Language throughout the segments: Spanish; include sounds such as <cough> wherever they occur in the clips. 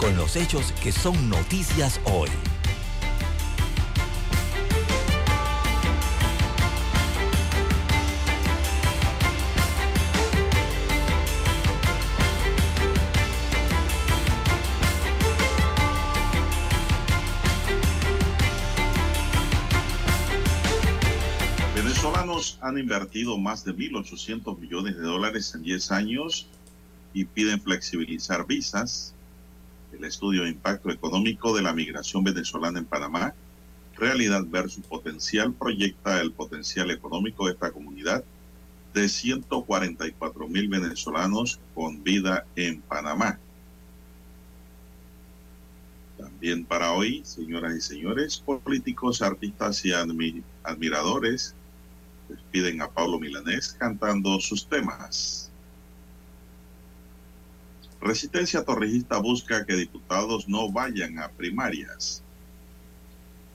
con los hechos que son noticias hoy. Venezolanos han invertido más de 1.800 millones de dólares en 10 años y piden flexibilizar visas. El estudio de impacto económico de la migración venezolana en Panamá, realidad versus potencial, proyecta el potencial económico de esta comunidad de 144 mil venezolanos con vida en Panamá. También para hoy, señoras y señores, políticos, artistas y admi admiradores piden a Pablo Milanés cantando sus temas. Resistencia Torrijista busca que diputados no vayan a primarias.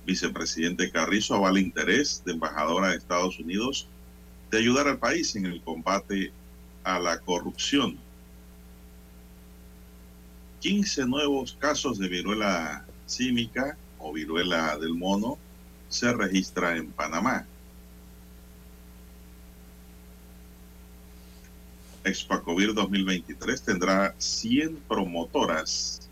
Vicepresidente Carrizo avala interés de embajadora de Estados Unidos de ayudar al país en el combate a la corrupción. 15 nuevos casos de viruela símica o viruela del mono se registra en Panamá. Expacovir 2023 tendrá 100 promotoras.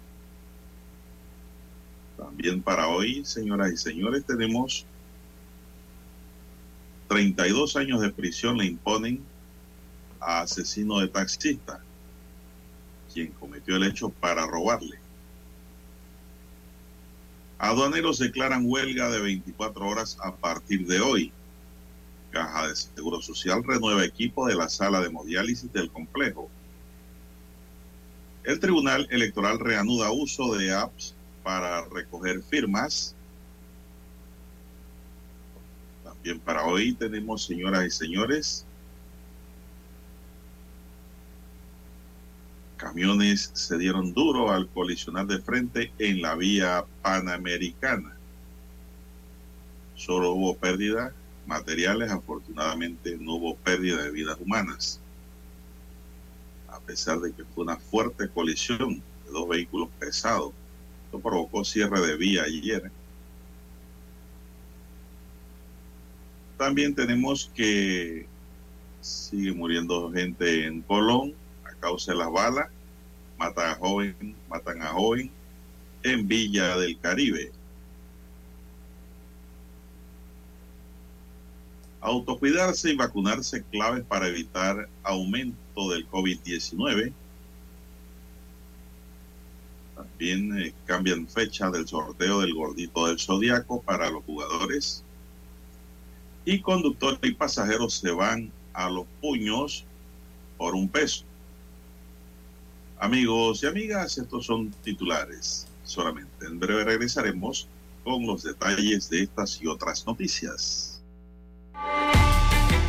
También para hoy, señoras y señores, tenemos 32 años de prisión le imponen a asesino de taxista, quien cometió el hecho para robarle. Aduaneros declaran huelga de 24 horas a partir de hoy. Caja de Seguro Social renueva equipo de la sala de hemodiálisis del complejo. El Tribunal Electoral reanuda uso de apps para recoger firmas. También para hoy tenemos, señoras y señores, camiones se dieron duro al colisionar de frente en la vía panamericana. Solo hubo pérdida materiales, afortunadamente no hubo pérdida de vidas humanas, a pesar de que fue una fuerte colisión de dos vehículos pesados. Esto provocó cierre de vía ayer. También tenemos que sigue muriendo gente en Colón a causa de las balas, matan a joven, matan a joven en Villa del Caribe. Autocuidarse y vacunarse claves para evitar aumento del COVID-19. También eh, cambian fecha del sorteo del gordito del zodiaco para los jugadores. Y conductores y pasajeros se van a los puños por un peso. Amigos y amigas, estos son titulares solamente. En breve regresaremos con los detalles de estas y otras noticias.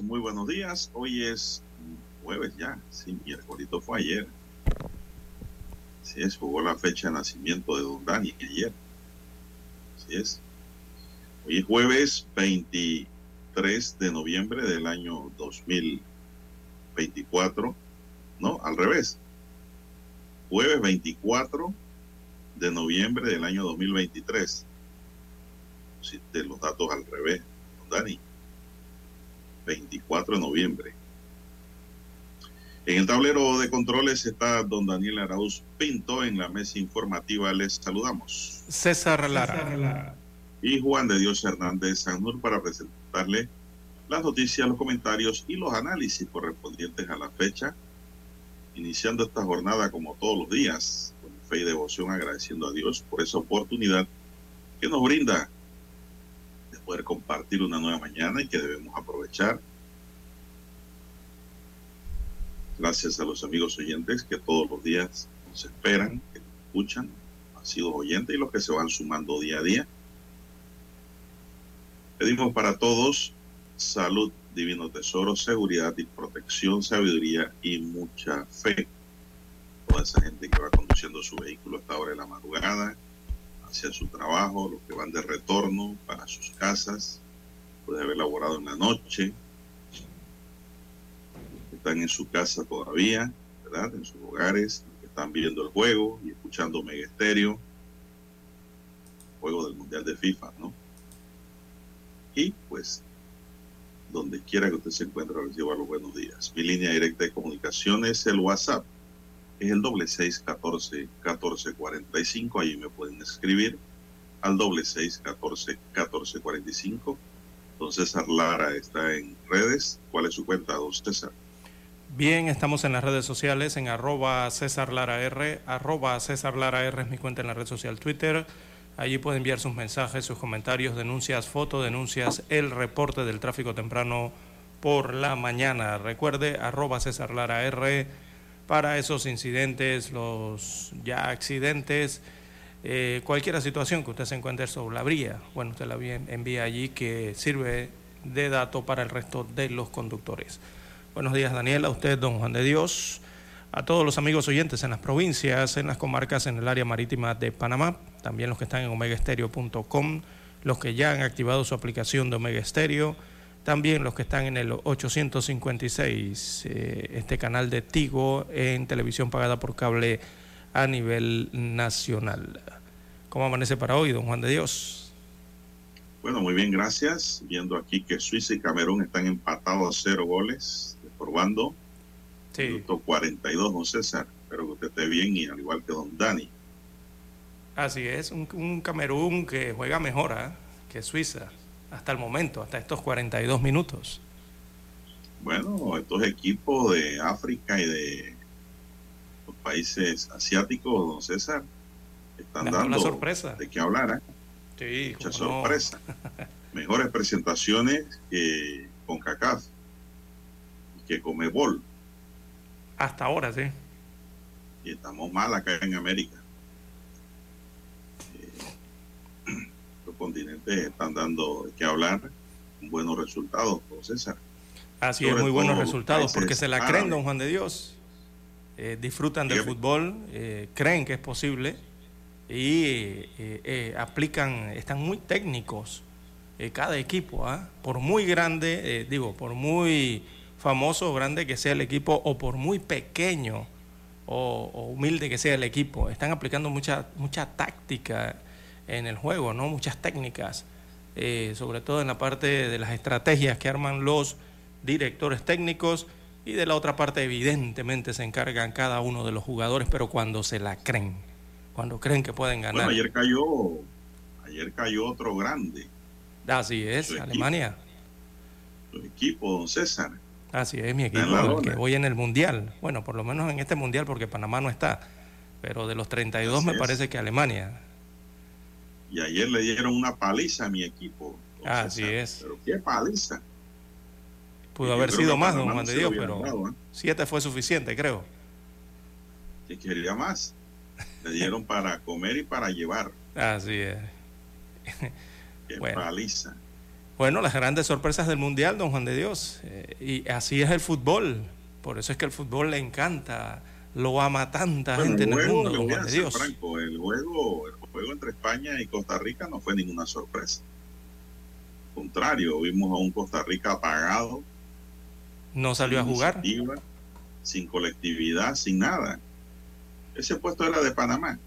Muy buenos días. Hoy es jueves ya, sí, miércoles fue ayer. Así es, jugó la fecha de nacimiento de Don Dani ayer. Así es. Hoy es jueves 23 de noviembre del año 2024. No, al revés. Jueves 24 de noviembre del año 2023. Si de los datos al revés, Don Dani. 24 de noviembre. En el tablero de controles está don Daniel Arauz Pinto. En la mesa informativa les saludamos. César Lara. Y Juan de Dios Hernández Sanur para presentarle las noticias, los comentarios y los análisis correspondientes a la fecha. Iniciando esta jornada como todos los días, con fe y devoción, agradeciendo a Dios por esa oportunidad que nos brinda compartir una nueva mañana y que debemos aprovechar Gracias a los amigos oyentes que todos los días nos esperan, que escuchan, han sido oyentes y los que se van sumando día a día. Pedimos para todos salud, divino tesoro, seguridad y protección, sabiduría y mucha fe. Toda esa gente que va conduciendo su vehículo a esta hora de la madrugada, hacia su trabajo, los que van de retorno para sus casas, puede haber laborado en la noche, están en su casa todavía, ¿verdad? En sus hogares, que están viendo el juego y escuchando Mega Estéreo, juego del Mundial de FIFA, ¿no? Y pues, donde quiera que usted se encuentre, reciba los buenos días. Mi línea directa de comunicación es el WhatsApp, es el doble seis catorce catorce cuarenta y cinco, ahí me pueden escribir al doble seis catorce catorce cuarenta y cinco. Don César Lara está en redes. ¿Cuál es su cuenta, don César? Bien, estamos en las redes sociales en arroba César Lara R, arroba César Lara R es mi cuenta en la red social Twitter. Allí puede enviar sus mensajes, sus comentarios, denuncias, fotos, denuncias, el reporte del tráfico temprano por la mañana. Recuerde, arroba César Lara R para esos incidentes, los ya accidentes, eh, cualquier situación que usted se encuentre sobre la vía. Bueno, usted la envía allí que sirve de dato para el resto de los conductores. Buenos días, Daniela, a usted, don Juan de Dios, a todos los amigos oyentes en las provincias, en las comarcas, en el área marítima de Panamá, también los que están en omegaestereo.com, los que ya han activado su aplicación de Omega Estéreo, también los que están en el 856, eh, este canal de Tigo en televisión pagada por cable a nivel nacional. ¿Cómo amanece para hoy, don Juan de Dios? Bueno, muy bien, gracias. Viendo aquí que Suiza y Camerún están empatados a cero goles probando. Sí. Minuto 42, don César. Espero que usted esté bien y al igual que don Dani. Así es, un, Camerún que juega mejor ¿ah? que Suiza hasta el momento, hasta estos 42 minutos. Bueno, estos equipos de África y de los países asiáticos, don César, están dando la sorpresa. de qué hablar. ¿eh? Sí, Mucha sorpresa. <laughs> Mejores presentaciones que con CACAF que Comebol. Hasta ahora, sí. Y estamos mal acá en América. Eh, los continentes están dando que hablar buenos resultados, César. Así es, muy buenos resultados, porque se la creen, don Juan de Dios. Eh, disfrutan del fútbol, eh, creen que es posible y aplican, están muy técnicos cada equipo, ¿ah? por muy grande, digo, por muy famoso o grande que sea el equipo o por muy pequeño o, humilde que sea el equipo. Están aplicando mucha, mucha táctica en el juego, ¿no? muchas técnicas, eh, sobre todo en la parte de las estrategias que arman los directores técnicos y de la otra parte evidentemente se encargan cada uno de los jugadores, pero cuando se la creen, cuando creen que pueden ganar. ayer cayó, ayer cayó otro grande. Así es, Alemania. Su equipo, don César. Así es, mi equipo, que voy en el Mundial. Bueno, por lo menos en este Mundial, porque Panamá no está. Pero de los 32 me parece que Alemania. Y ayer le dieron una paliza a mi equipo. Así es. Pero qué paliza. Pudo haber sido más, don Juan de Dios, pero ¿eh? siete fue suficiente, creo. Que quería más. Le dieron para comer y para llevar. <laughs> Así es. <laughs> Qué paliza. Bueno, las grandes sorpresas del Mundial, don Juan de Dios. Eh, y así es el fútbol. Por eso es que el fútbol le encanta, lo ama tanta gente en el mundo, de Dios. Franco, el juego, el juego entre España y Costa Rica no fue ninguna sorpresa. Al contrario, vimos a un Costa Rica apagado. No salió a jugar. Sin colectividad, sin nada. Ese puesto era de Panamá.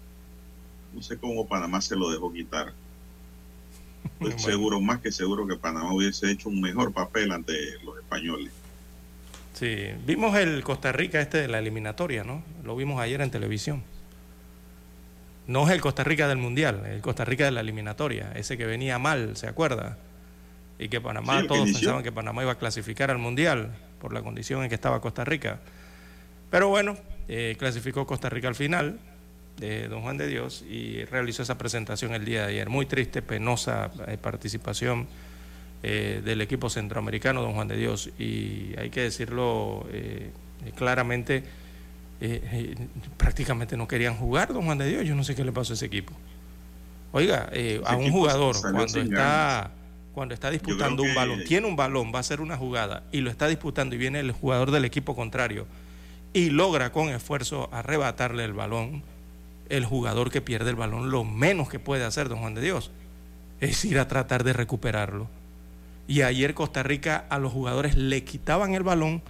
No sé cómo Panamá se lo dejó quitar. <laughs> Estoy seguro, más que seguro que Panamá hubiese hecho un mejor papel ante los españoles. Sí, vimos el Costa Rica este de la eliminatoria, ¿no? Lo vimos ayer en televisión. No es el Costa Rica del Mundial, el Costa Rica de la eliminatoria, ese que venía mal, ¿se acuerda? Y que Panamá, todos pensaban que Panamá iba a clasificar al Mundial por la condición en que estaba Costa Rica. Pero bueno, eh, clasificó Costa Rica al final, de Don Juan de Dios y realizó esa presentación el día de ayer. Muy triste, penosa eh, participación eh, del equipo centroamericano, Don Juan de Dios, y hay que decirlo eh, claramente, prácticamente no querían jugar, Don Juan de Dios, yo no sé qué le pasó a ese equipo. Oiga, a un jugador cuando está cuando está disputando un balón, tiene un balón, va a hacer una jugada y lo está disputando y viene el jugador del equipo contrario y logra con esfuerzo arrebatarle el balón, el jugador que pierde el balón, lo menos que puede hacer don Juan de Dios es ir a tratar de recuperarlo. Y ayer Costa Rica a los jugadores le quitaban el balón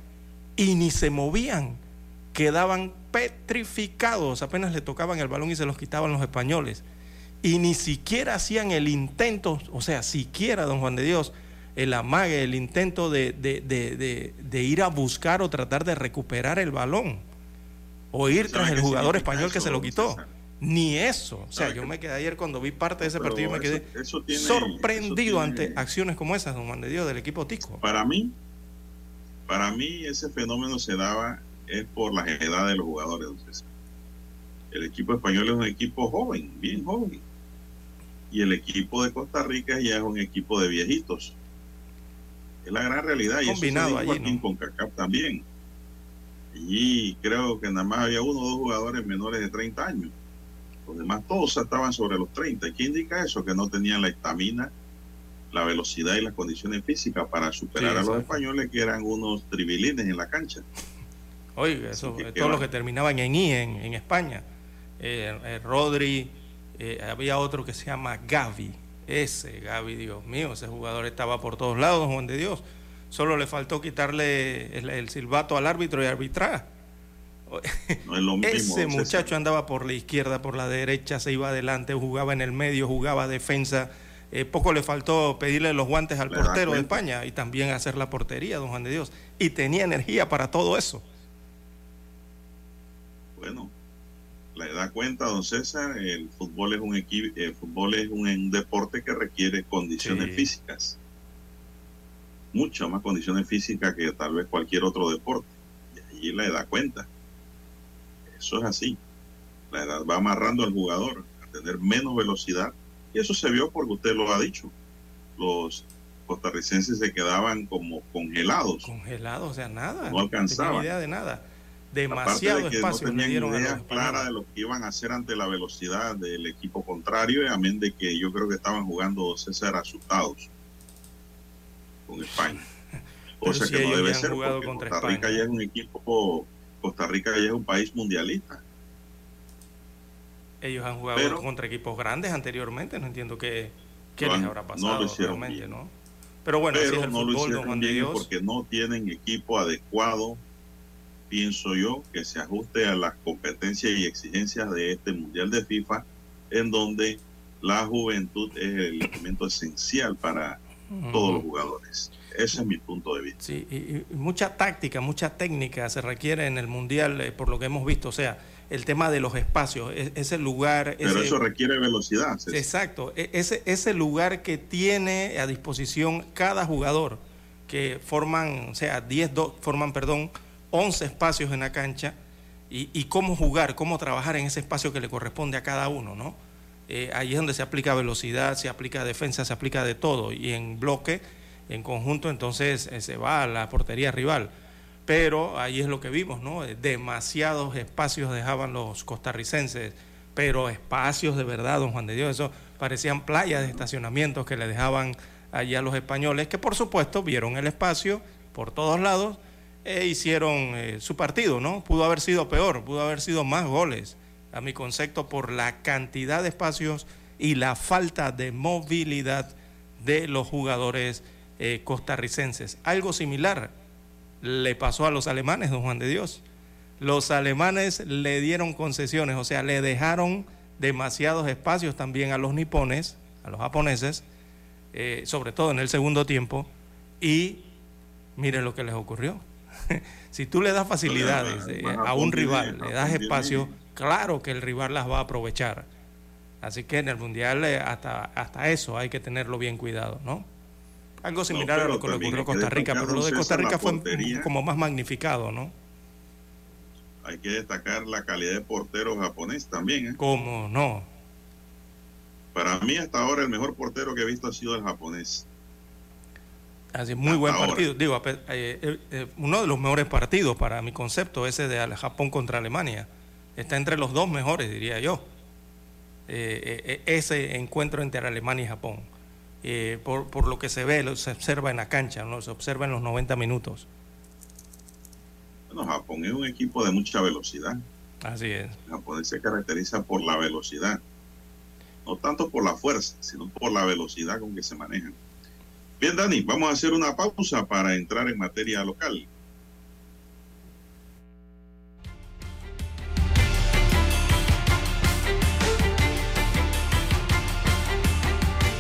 y ni se movían, quedaban petrificados, apenas le tocaban el balón y se los quitaban los españoles. Y ni siquiera hacían el intento, o sea, siquiera, don Juan de Dios, el amague, el intento de, de ir a buscar o tratar de recuperar el balón o ir tras el jugador español que se lo quitó. Ni eso. O sea, yo me quedé ayer cuando vi parte de ese partido y me quedé sorprendido ante acciones como esas, don Juan de Dios, del equipo Tico. Para mí, para mí ese fenómeno se daba es por la edad de los jugadores. Entonces, el equipo español es un equipo joven, bien joven. Y el equipo de Costa Rica ya es un equipo de viejitos. Es la gran realidad. Y Combinado eso allí, con CACAP también. Y creo que nada más había uno o dos jugadores menores de 30 años. Los demás todos estaban sobre los 30. ¿Qué indica eso? Que no tenían la estamina, la velocidad y las condiciones físicas para superar a los españoles que eran unos tribilines en la cancha. Oye, eso, todos los que terminaban en I en, España. Eh, eh, Rodri, eh, había otro que se llama Gaby. Ese Gaby, Dios mío, ese jugador estaba por todos lados, Juan de Dios. Solo le faltó quitarle el, silbato al árbitro y arbitrar. <laughs> Ese muchacho andaba por la izquierda, por la derecha, se iba adelante, jugaba en el medio, jugaba defensa. Eh, poco le faltó pedirle los guantes al portero de España y también hacer la portería, don Juan de Dios. Y tenía energía para todo eso. Bueno, le da cuenta, don César, el fútbol es un equipo, el fútbol es un, deporte que requiere condiciones físicas muchas más condiciones físicas que tal vez cualquier otro deporte. Y allí la edad cuenta. Eso es así. La edad va amarrando al jugador a tener menos velocidad. Y eso se vio porque usted lo ha dicho. Los costarricenses se quedaban como congelados. Congelados, o sea, nada. No alcanzaban. No idea de nada. Demasiado espacio no tenían idea clara de lo que iban a hacer ante la velocidad del equipo contrario, y amén de que yo creo que estaban jugando César asustados con España. <laughs> Cosa que no debe ser porque Costa Rica ya es un equipo, Costa Rica ya es un país mundialista. Ellos han jugado contra equipos grandes anteriormente, no entiendo qué, qué les habrá pasado no lo hicieron ¿no? Pero bueno, Pero el no lo hicieron bien porque no tienen equipo adecuado, pienso yo, que se ajuste a las competencias y exigencias de este Mundial de FIFA, en donde la juventud es el elemento esencial para todos los jugadores. Ese es mi punto de vista. Sí, y, mucha táctica, mucha técnica se requiere en el Mundial, eh, por lo que hemos visto. O sea, el tema de los espacios, e, ese lugar... Pero eso requiere velocidad. Exacto, e, ese, ese lugar que tiene a disposición cada jugador, que forman, o sea, 10, forman, perdón, 11 espacios en la cancha, y, y cómo jugar, cómo trabajar en ese espacio que le corresponde a cada uno, ¿no? Eh, ahí es donde se aplica velocidad, se aplica defensa, se aplica de todo. Y en bloque, en conjunto, entonces eh, se va a la portería rival. Pero ahí es lo que vimos, ¿no? Eh, demasiados espacios dejaban los costarricenses, pero espacios de verdad, don Juan de Dios, eso parecían playas de estacionamientos que le dejaban allá los españoles, que por supuesto vieron el espacio por todos lados e hicieron eh, su partido, ¿no? Pudo haber sido peor, pudo haber sido más goles, a mi concepto, por la cantidad de espacios y la falta de movilidad de los jugadores eh, costarricenses. Algo similar le pasó a los alemanes, don Juan de Dios. Los alemanes le dieron concesiones, o sea, le dejaron demasiados espacios también a los nipones, a los japoneses, eh, sobre todo en el segundo tiempo, y miren lo que les ocurrió. <laughs> si tú le das facilidades eh, a un rival, le das espacio, claro que el rival las va a aprovechar. Así que en el Mundial eh, hasta, hasta eso hay que tenerlo bien cuidado, ¿no? Algo similar a lo que le ocurrió a Costa Rica, pero lo de Costa Rica fue como más magnificado, ¿no? Hay que destacar la calidad de portero japonés también. ¿eh? ¿Cómo no? Para mí hasta ahora el mejor portero que he visto ha sido el japonés. Así, muy buen partido. Digo, eh, eh, eh, uno de los mejores partidos para mi concepto, ese de Japón contra Alemania. Está entre los dos mejores, diría yo. ese encuentro entre Alemania y Japón. Por, por, lo que se ve, se observa en la cancha, ¿no? se observa en los 90 minutos. Bueno, Japón es un equipo de mucha velocidad. Así es. Japón se caracteriza por la velocidad. No tanto por la fuerza, sino por la velocidad con que se manejan. Bien, Dani, vamos a hacer una pausa para entrar en materia local.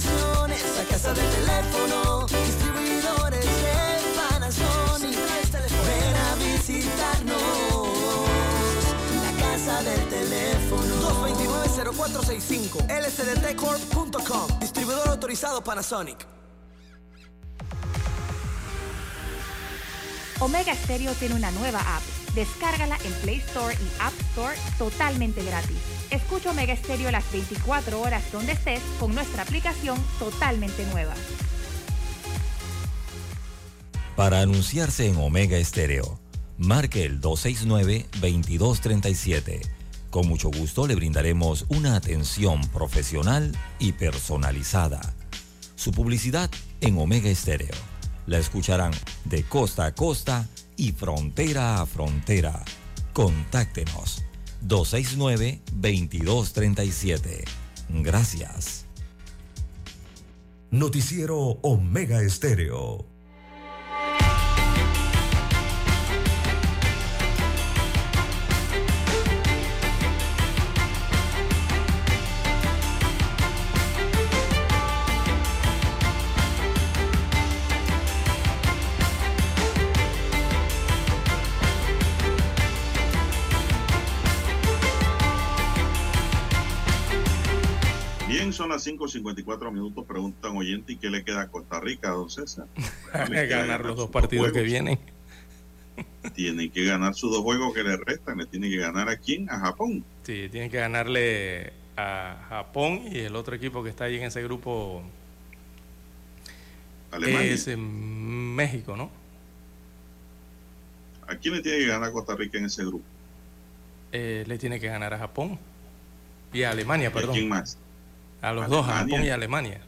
telecomunicaciones. La casa del teléfono, distribuidores de Panasonic. Ven a visitarnos. La casa del teléfono. 229-0465 lsdtcorp.com Distribuidor autorizado Panasonic. Omega Stereo tiene una nueva app. Descárgala en Play Store y App Store totalmente gratis. Escucha Omega Stereo las 24 horas donde estés con nuestra aplicación totalmente nueva. Para anunciarse en Omega Stereo, marque el 269-2237 con mucho gusto le brindaremos una atención profesional y personalizada. Su publicidad en Omega Estéreo. La escucharán de costa a costa y frontera a frontera. Contáctenos 269-2237. Gracias. Noticiero Omega Estéreo. Las 5.54 minutos. Preguntan oyente, ¿y qué le queda a Costa Rica, don César? <laughs> ganar los dos partidos que vienen. Tiene que ganar sus dos juegos que le restan. Le tiene que ganar a quién? A Japón. Sí, tiene que ganarle a Japón y el otro equipo que está ahí en ese grupo Alemania. es en México, ¿no? ¿A quién le tiene que ganar Costa Rica en ese grupo? Eh, le tiene que ganar a Japón y a Alemania, perdón. ¿A quién más? A los dos, a Japón y Alemania.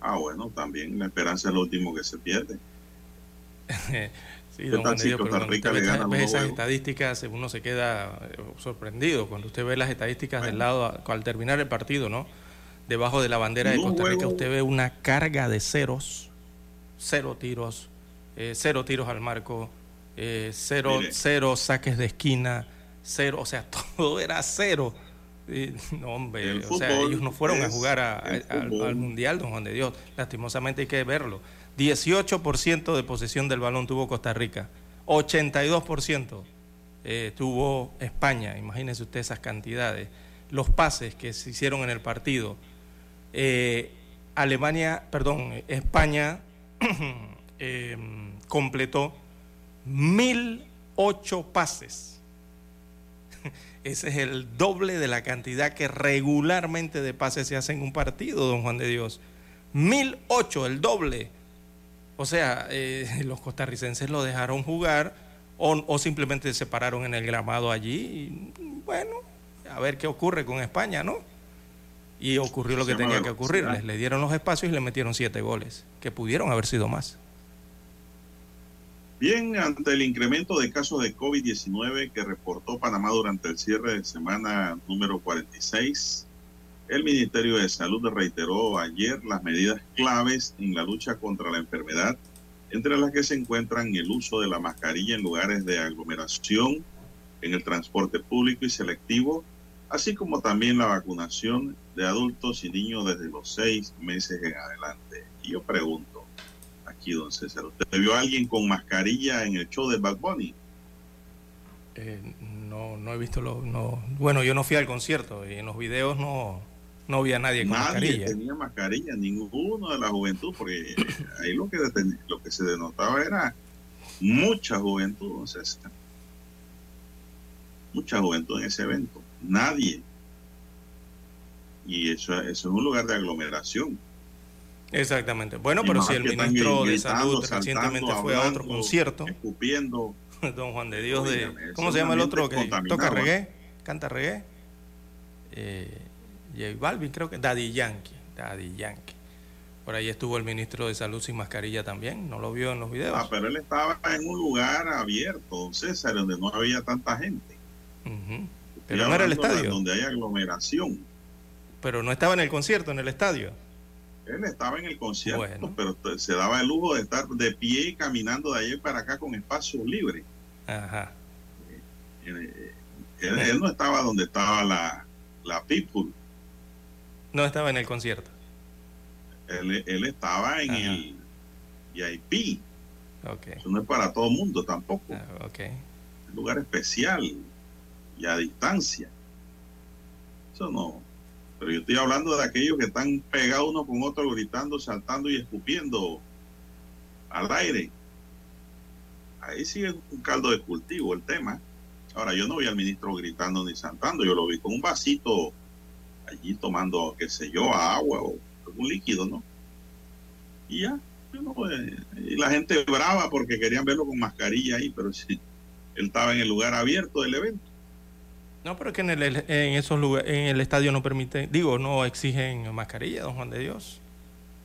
Ah, bueno, también la esperanza es lo último que se pierde. <laughs> sí, don Juan Dios, pero cuando usted ve, esas estadísticas, uno se queda eh, sorprendido. Cuando usted ve las estadísticas del lado, al terminar el partido, ¿no? Debajo de la bandera de Costa Rica, usted ve una carga de ceros cero tiros, eh, cero tiros al marco, eh, cero, cero saques de esquina, cero, o sea, <laughs> todo era cero. <laughs> no, hombre, o sea, ellos no fueron a jugar al, Mundial, don Juan de Dios. Lastimosamente hay que verlo. 18% de posesión del balón tuvo Costa Rica, 82% eh, tuvo España, imagínense usted esas cantidades. Los pases que se hicieron en el partido. Eh, Alemania, perdón, España <clears throat> eh, completó 1008 pases. Ese es el doble de la cantidad que regularmente de pases se hace en un partido, don Juan de Dios. 1008, el doble. O sea, eh, <laughs> los costarricenses lo dejaron jugar o, simplemente se pararon en el gramado allí. bueno, a ver qué ocurre con España, ¿no? Y ocurrió lo que tenía que ocurrir. Les le dieron los espacios y le metieron siete goles, que pudieron haber sido más. Bien, ante el incremento de casos de COVID-19 que reportó Panamá durante el cierre de semana número 46, el Ministerio de Salud reiteró ayer las medidas claves en la lucha contra la enfermedad, entre las que se encuentran el uso de la mascarilla en lugares de aglomeración, en el transporte público y selectivo, así como también la vacunación de adultos y niños desde los seis meses en adelante. Y yo pregunto, aquí, don César, ¿usted vio a alguien con mascarilla en el show de Bad Bunny? Eh, no, no he visto lo, no, bueno, yo no fui al concierto y en los videos no, no había nadie con mascarilla. Nadie tenía mascarilla, ninguno de la juventud, porque ahí lo que, lo que se denotaba era mucha juventud, don César. Mucha juventud en ese evento nadie. Y eso, eso es un lugar de aglomeración. Exactamente. Bueno, pero si el ministro de Salud recientemente fue a otro concierto. Escupiendo. <laughs> Don Juan de Dios de... ¿Cómo se llama el otro que toca reggae? ¿Canta reggae? Eh, J Balvin creo que... Daddy Yankee. Daddy Yankee. Por ahí estuvo el ministro de Salud sin mascarilla también. ¿No lo vio en los videos? Ah, pero él estaba en un lugar abierto, don César, donde no había tanta gente. Pero no era el estadio. Donde hay aglomeración. Pero no estaba en el concierto, en el estadio. Él estaba en el concierto, pero se daba el lujo de estar de pie y caminando de allí para acá con espacio libre. Ajá. Eh, eh, él, no estaba donde estaba la, la People. No estaba en el concierto. Él, él estaba en el VIP. Okay. Eso no es para todo mundo tampoco. Ah, okay. Un lugar especial y a distancia. Eso no. Pero yo estoy hablando de aquellos que están pegados uno con otro, gritando, saltando y escupiendo al aire. Ahí es un caldo de cultivo el tema. Ahora, yo no vi al ministro gritando ni saltando, yo lo vi con un vasito allí tomando, qué sé yo, agua o algún líquido, ¿no? Y ya, eh, y la gente brava porque querían verlo con mascarilla ahí, pero sí, él estaba en el lugar abierto del evento. No, pero es que en, el, en esos lugares, en el estadio no permiten, digo, no exigen mascarilla, don Juan de Dios.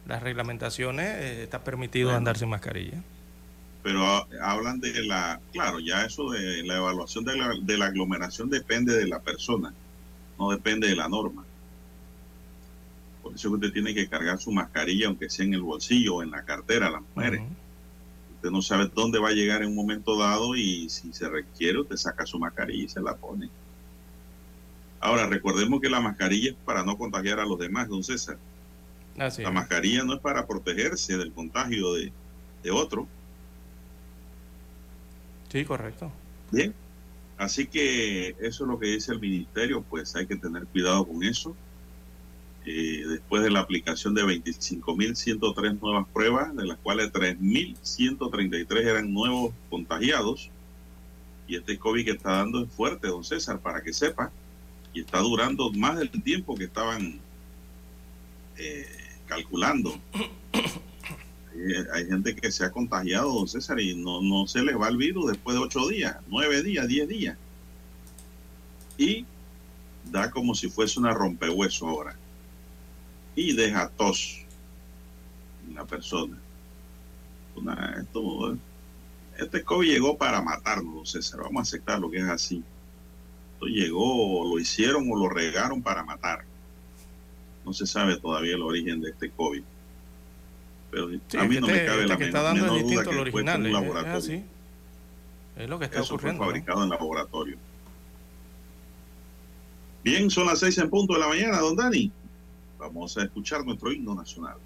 Las reglamentaciones eh, está permitido andar sin mascarilla. Pero hablan de la, claro, ya eso de la evaluación de la, de la aglomeración depende de la persona, no depende de la norma. Por eso usted tiene que cargar su mascarilla, aunque sea en el bolsillo o en la cartera, las mujeres. Usted no sabe dónde va a llegar en un momento dado y si se requiere, usted saca su mascarilla y se la pone. Ahora, recordemos que la mascarilla es para no contagiar a los demás, don César. la mascarilla no es para protegerse del contagio de, otro. Sí, correcto. Bien, así que eso es lo que dice el ministerio, pues hay que tener cuidado con eso. Eh, después de la aplicación de 25.103 nuevas pruebas, de las cuales 3.133 eran nuevos contagiados, y este COVID que está dando es fuerte, don César, para que sepa y está durando más del tiempo que estaban eh, calculando. hay gente que se ha contagiado, don César, y no, no se les va el virus después de ocho días, nueve días, diez días. Y da como si fuese una rompehueso ahora. Y deja tos en la persona. esto, este COVID llegó para matarnos, don César. Vamos a aceptar lo que es así llegó, o lo hicieron o lo regaron para matar. No se sabe todavía el origen de este COVID. Pero a mí no me cabe la está dando menor duda que fue original. un Es, laboratorio. así. Es lo que está Eso ocurriendo. fue fabricado en laboratorio. Bien, son las seis en punto de la mañana, don Dani. Vamos a escuchar nuestro himno nacional.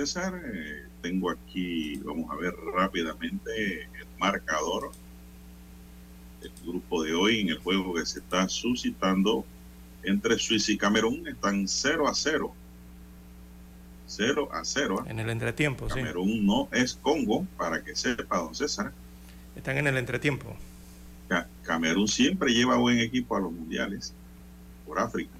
César. Eh, tengo aquí, vamos a ver rápidamente el marcador del grupo de hoy en el juego que se está suscitando entre Suiza y Camerún. Están 0 a 0. 0 a 0. ¿eh? En el entretiempo, sí. Camerún no es Congo, para que sepa, don César. Están en el entretiempo. Ca- Camerún siempre lleva buen equipo a los mundiales por África.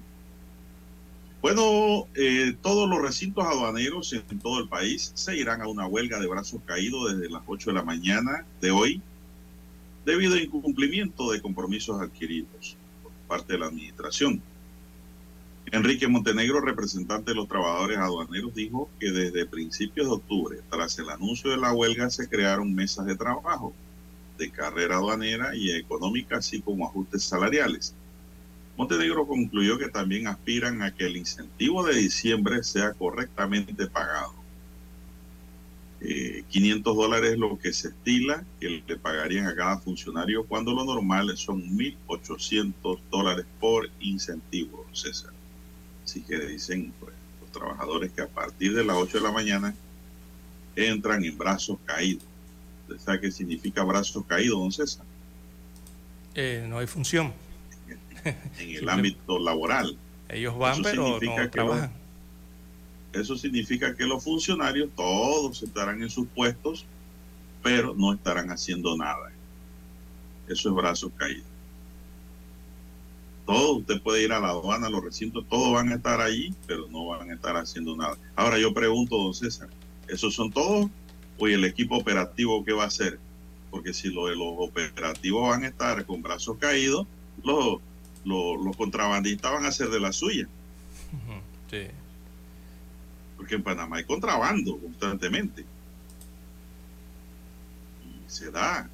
Bueno, eh, todos los recintos aduaneros en todo el país se irán a una huelga de brazos caídos desde las 8 de la mañana de hoy debido a incumplimiento de compromisos adquiridos por parte de la administración. Enrique Montenegro, representante de los trabajadores aduaneros, dijo que desde principios de octubre, tras el anuncio de la huelga, se crearon mesas de trabajo de carrera aduanera y económica, así como ajustes salariales. Montenegro concluyó que también aspiran a que el incentivo de diciembre sea correctamente pagado. Eh, 500 dólares es lo que se estila que le pagarían a cada funcionario cuando lo normal son 1.800 dólares por incentivo, César. Así que dicen pues, los trabajadores que a partir de las 8 de la mañana entran en brazos caídos. ¿Usted sabe qué significa brazos caídos, don César? Eh, no hay función. <laughs> En el ámbito laboral. Ellos van, Eso pero no. Eso significa que los funcionarios todos estarán en sus puestos, pero no estarán haciendo nada. Eso es brazos caídos. Todo, usted puede ir a la aduana, a los recintos, todos van a estar allí, pero no van a estar haciendo nada. Ahora yo pregunto, don César, ¿esos son todos? ¿O el equipo operativo qué va a hacer? Porque si lo de los operativos van a estar con brazos caídos, los, los, contrabandistas van a ser de la suya. Sí. Porque en Panamá hay contrabando constantemente. Y se da,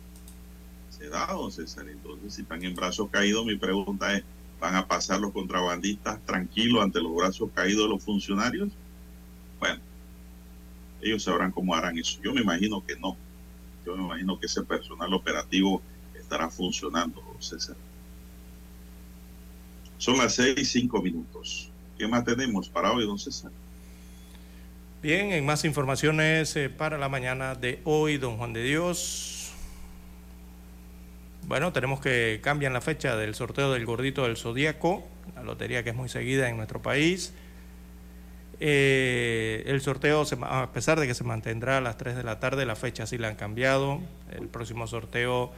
se da, don César. Entonces, si están en brazos caídos, mi pregunta es, ¿van a pasar los contrabandistas tranquilos ante los brazos caídos de los funcionarios? Bueno, ellos sabrán cómo harán eso. Yo me imagino que no. Yo me imagino que ese personal operativo estará funcionando, don César. Son las seis y cinco minutos. ¿Qué más tenemos para hoy, don César? Bien, en más informaciones eh, para la mañana de hoy, don Juan de Dios. Bueno, tenemos que cambiar la fecha del sorteo del gordito del Zodíaco, la lotería que es muy seguida en nuestro país. Eh, el sorteo, a pesar de que se mantendrá a las 3 de la tarde, la fecha sí la han cambiado. El próximo sorteo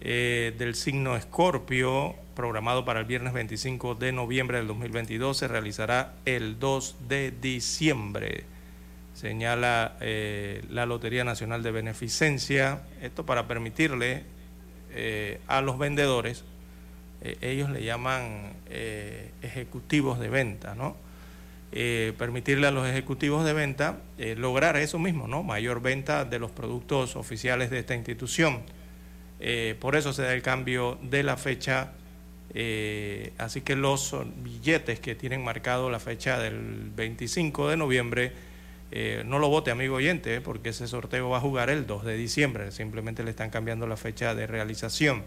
eh, del signo Escorpio, programado para el viernes 25 de noviembre del 2022, se realizará el 2 de diciembre, señala eh, la Lotería Nacional de Beneficencia. Esto para permitirle eh, a los vendedores, ellos le llaman ejecutivos de venta, ¿no? permitirle a los ejecutivos de venta lograr eso mismo, ¿no? Mayor venta de los productos oficiales de esta institución eh, por eso se da el cambio de la fecha. Eh, así que los billetes que tienen marcado la fecha del 25 de noviembre, eh, no lo vote, amigo oyente, porque ese sorteo va a jugar el 2 de diciembre. Simplemente le están cambiando la fecha de realización.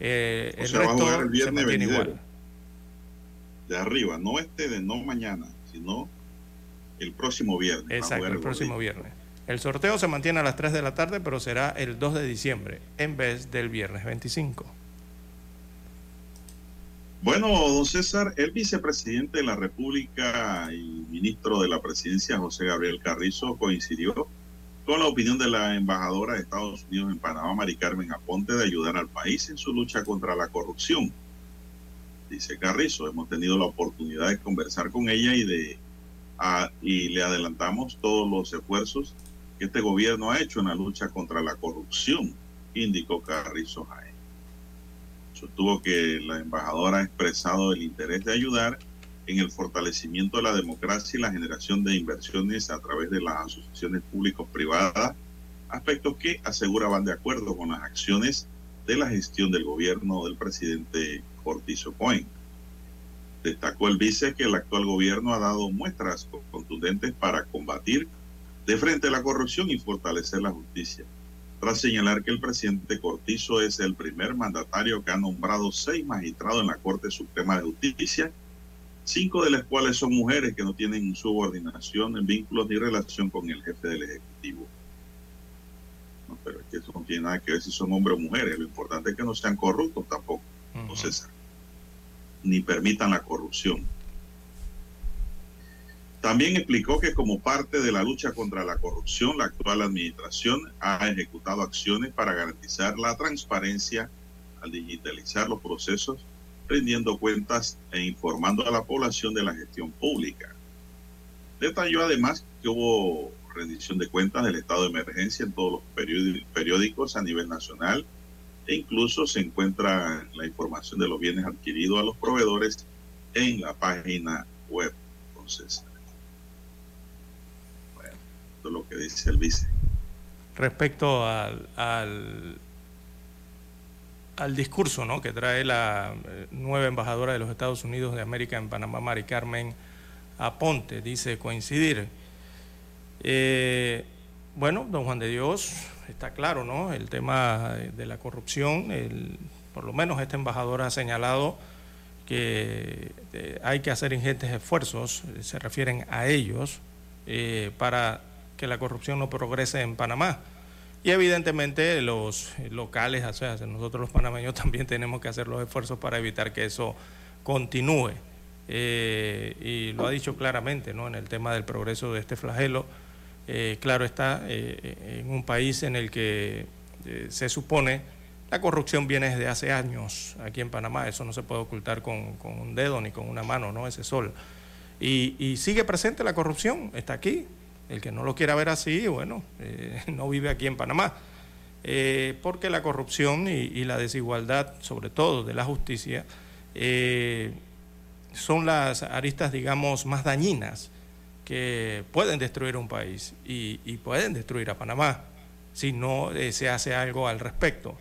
el resto va a jugar el viernes igual. De arriba, no este de no mañana, sino el próximo viernes. Exacto, el próximo viernes. El sorteo se mantiene a las 3 de la tarde, pero será el 2 de diciembre en vez del viernes 25. Bueno, don César, el vicepresidente de la República y ministro de la Presidencia, José Gabriel Carrizo, coincidió con la opinión de la embajadora de Estados Unidos en Panamá, Mari Carmen Aponte, de ayudar al país en su lucha contra la corrupción. Dice Carrizo, hemos tenido la oportunidad de conversar con ella y de y le adelantamos todos los esfuerzos que este gobierno ha hecho en la lucha contra la corrupción, indicó Carrizo Jaén. Sostuvo que la embajadora ha expresado el interés de ayudar en el fortalecimiento de la democracia y la generación de inversiones a través de las asociaciones públicos-privadas, aspectos que asegura van de acuerdo con las acciones de la gestión del gobierno del presidente Cortizo Cohen. Destacó el vice que el actual gobierno ha dado muestras contundentes para combatir de frente a la corrupción y fortalecer la justicia. Tras señalar que el presidente Cortizo es el primer mandatario que ha nombrado seis magistrados en la Corte Suprema de Justicia, cinco de las cuales son mujeres que no tienen subordinación en vínculos ni relación con el jefe del Ejecutivo. No, pero es que eso no tiene nada que ver si son hombres o mujeres. Lo importante es que no sean corruptos tampoco, no César, ni permitan la corrupción. También explicó que como parte de la lucha contra la corrupción, la actual administración ha ejecutado acciones para garantizar la transparencia al digitalizar los procesos, rindiendo cuentas e informando a la población de la gestión pública. Detalló además que hubo rendición de cuentas del estado de emergencia en todos los periódicos a nivel nacional e incluso se encuentra la información de los bienes adquiridos a los proveedores en la página web. Entonces, lo que dice el vice. Respecto al, al, discurso ¿no? que trae la eh, nueva embajadora de los Estados Unidos de América en Panamá, Mari Carmen Aponte, dice coincidir. Eh, bueno, don Juan de Dios, está claro, ¿no? El tema de la corrupción, por lo menos esta embajadora ha señalado que eh, hay que hacer ingentes esfuerzos, se refieren a ellos, para que la corrupción no progrese en Panamá. Y evidentemente los locales, o sea, nosotros los panameños <laughs> también tenemos que hacer los esfuerzos para evitar que eso continúe. eh, y lo ha dicho claramente ¿no? en el tema del progreso de este flagelo. claro está, en un país en el que se supone la corrupción viene desde hace años aquí en Panamá, eso no se puede ocultar con, un dedo ni con una mano, ¿no? Ese sol. Y, sigue presente la corrupción, está aquí. El que no lo quiera ver así, bueno, eh, <laughs> no vive aquí en Panamá. Eh, porque la corrupción y, la desigualdad, sobre todo de la justicia, eh, son las aristas, digamos, más dañinas que pueden destruir un país y, pueden destruir a Panamá si no se hace algo al respecto.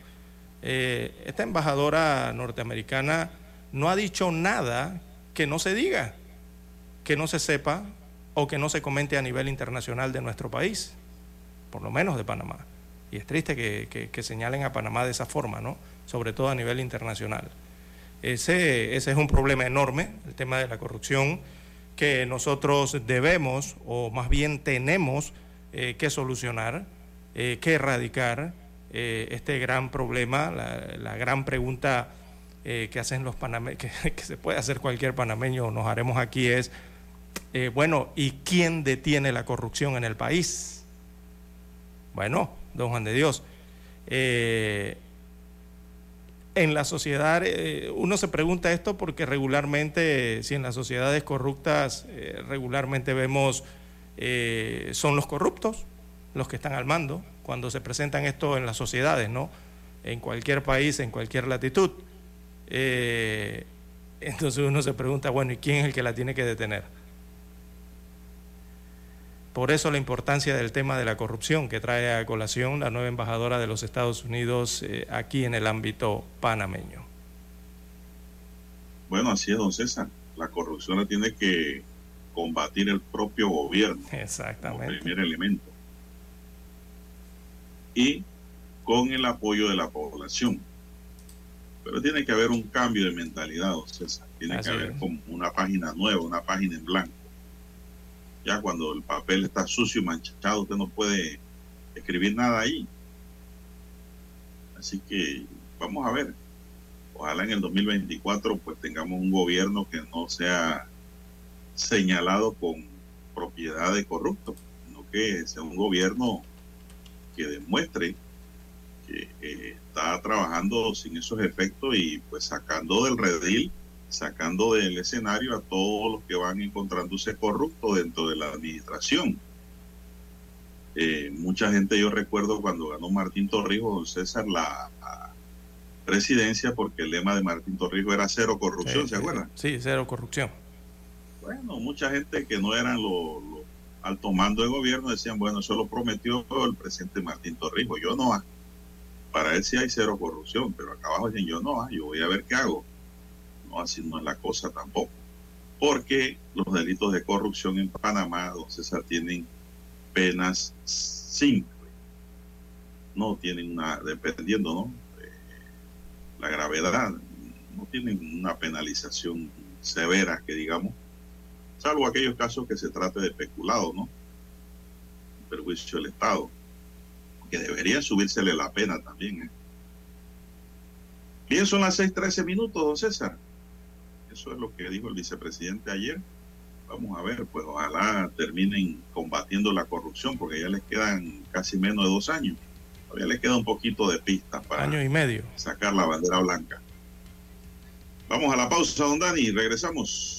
esta embajadora norteamericana no ha dicho nada que no se diga que no se sepa o que no se comente a nivel internacional de nuestro país, por lo menos de Panamá. Y es triste que, señalen a Panamá de esa forma, ¿no? sobre todo a nivel internacional. Ese, ese es un problema enorme, el tema de la corrupción, que nosotros debemos, o más bien tenemos eh, que solucionar, eh, que erradicar eh, este gran problema, la, gran pregunta que hacen los panameños, <laughs> que, que, se puede hacer cualquier panameño, nos haremos aquí es eh, bueno, ¿y quién detiene la corrupción en el país? Bueno, don Juan de Dios, eh, en la sociedad, eh, uno se pregunta esto porque regularmente, si en las sociedades corruptas, regularmente vemos, son los corruptos los que están al mando, cuando se presentan esto en las sociedades, ¿no? En cualquier país, en cualquier latitud. entonces uno se pregunta, bueno, ¿y quién es el que la tiene que detener? Por eso la importancia del tema de la corrupción que trae a colación la nueva embajadora de los Estados Unidos eh, aquí en el ámbito panameño. Bueno, así es, don César. La corrupción la tiene que combatir el propio gobierno. Exactamente. Como primer elemento. Y con el apoyo de la población. Pero tiene que haber un cambio de mentalidad, don César. Tiene que haber como una página nueva, una página en blanco ya cuando el papel está sucio y manchado, usted no puede escribir nada ahí. Así que vamos a ver. Ojalá en el 2024 pues tengamos un gobierno que no sea señalado con propiedad de corrupto, sino que sea un gobierno que demuestre que eh, está trabajando sin esos efectos y pues sacando del redil sacando del escenario a todos los que van encontrándose corruptos dentro de la administración. Eh, mucha gente, yo recuerdo cuando ganó Martín Torrijos, César, la, presidencia, porque el lema de Martín Torrijos era cero corrupción, ¿se acuerdan? Sí, cero corrupción. Bueno, mucha gente que no eran los alto mando de gobierno decían, bueno, eso lo prometió el presidente Martín Torrijos, yo no. Para él sí hay cero corrupción, pero acá abajo dicen, yo no, yo voy a ver qué hago. No, así no es la cosa tampoco. Porque los delitos de corrupción en Panamá, don César, tienen penas simples. No tienen una, dependiendo, ¿no? la gravedad, no tienen una penalización severa, que digamos, salvo aquellos casos que se trate de peculado, ¿no? Perjuicio del Estado, que debería subírsele la pena también. ¿eh? Bien, son las 6:13 minutos, don César. Eso es lo que dijo el vicepresidente ayer. Vamos a ver, pues ojalá terminen combatiendo la corrupción, porque ya les quedan casi menos de dos años. Todavía les queda un poquito de pista para año y medio. sacar la bandera blanca. Vamos a la pausa, don Dani, regresamos.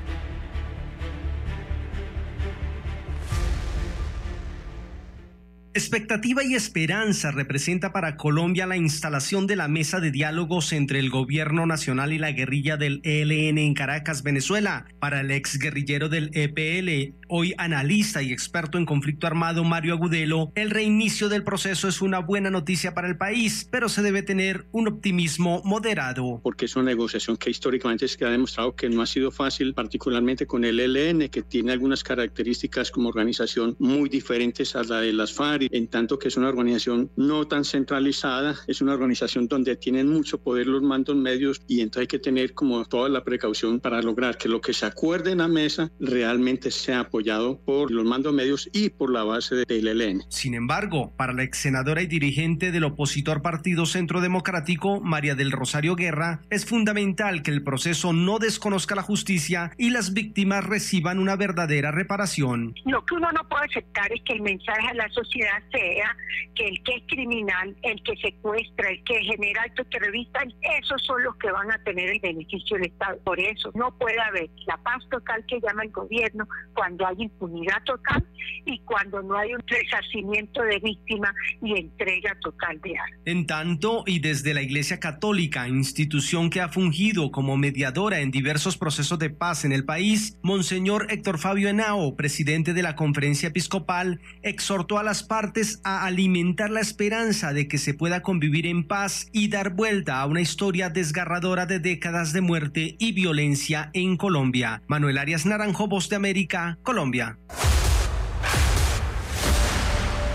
Expectativa y esperanza representa para Colombia la instalación de la mesa de diálogos entre el gobierno nacional y la guerrilla del ELN en Caracas, Venezuela. Para el ex guerrillero del EPL, hoy analista y experto en conflicto armado Mario Agudelo, el reinicio del proceso es una buena noticia para el país, pero se debe tener un optimismo moderado. Porque es una negociación que históricamente se ha demostrado que no ha sido fácil, particularmente con el ELN, que tiene algunas características como organización muy diferentes a la de las FARC en tanto que es una organización no tan centralizada, es una organización donde tienen mucho poder los mandos medios y entonces hay que tener como toda la precaución para lograr que lo que se acuerde en la mesa realmente sea apoyado por los mandos medios y por la base del ELN. Sin embargo, para la ex senadora y dirigente del opositor Partido Centro Democrático, María del Rosario Guerra, es fundamental que el proceso no desconozca la justicia y las víctimas reciban una verdadera reparación. Lo que uno no puede aceptar es que el mensaje a la sociedad sea que el que es criminal, el que secuestra, el que genera actos terroristas, esos son los que van a tener el beneficio del Estado. Por eso no puede haber la paz total que llama el gobierno cuando hay impunidad total y cuando no hay un resarcimiento de víctimas y entrega total de armas. En tanto, y desde la Iglesia Católica, institución que ha fungido como mediadora en diversos procesos de paz en el país, Monseñor Héctor Fabio Henao, presidente de la Conferencia Episcopal, exhortó a las partes a alimentar la esperanza de que se pueda convivir en paz y dar vuelta a una historia desgarradora de décadas de muerte y violencia en Colombia. Manuel Arias Naranjo, Voz de América, Colombia.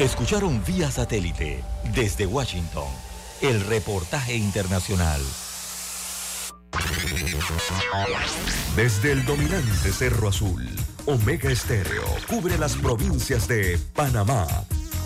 Escucharon vía satélite desde Washington el reportaje internacional. Desde el dominante Cerro Azul, Omega Estéreo cubre las provincias de Panamá,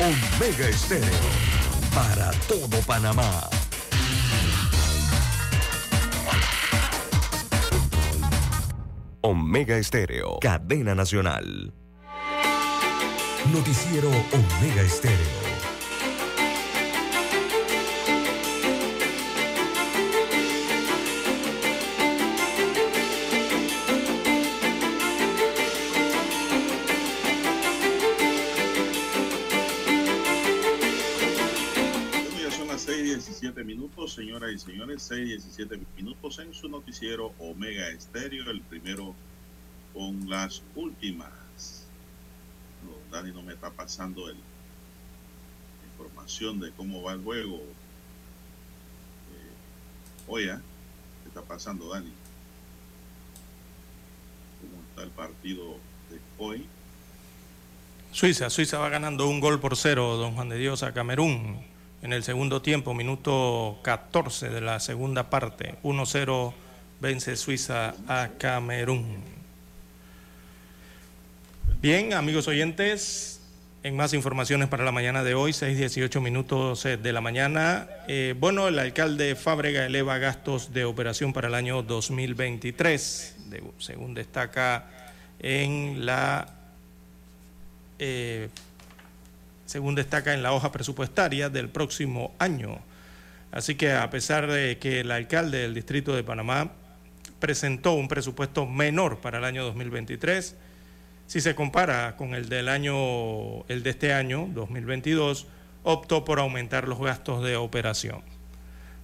Omega Estéreo para todo Panamá. Omega Estéreo, cadena nacional. Noticiero Omega Estéreo. 6, 17 minutos en su noticiero Omega Estéreo, el primero con las últimas. Dani no me está pasando el, la información de cómo va el juego. Eh, oye, ¿qué está pasando, Dani? ¿Cómo está el partido de hoy? Suiza, Suiza va ganando un gol por cero, don Juan de Dios, a Camerún en el segundo tiempo, minuto 14 de la segunda parte. 1-0 vence Suiza a Camerún. Bien, amigos oyentes, en más informaciones para la mañana de hoy, 6-18 minutos eh, de la mañana. Eh, bueno, el alcalde Fábrega eleva gastos de operación para el año 2023, según destaca en la... Eh, según destaca en la hoja presupuestaria del próximo año. Así que a pesar de que el alcalde del Distrito de Panamá presentó un presupuesto menor para el año 2023, si se compara con el del año el de este año 2022, optó por aumentar los gastos de operación.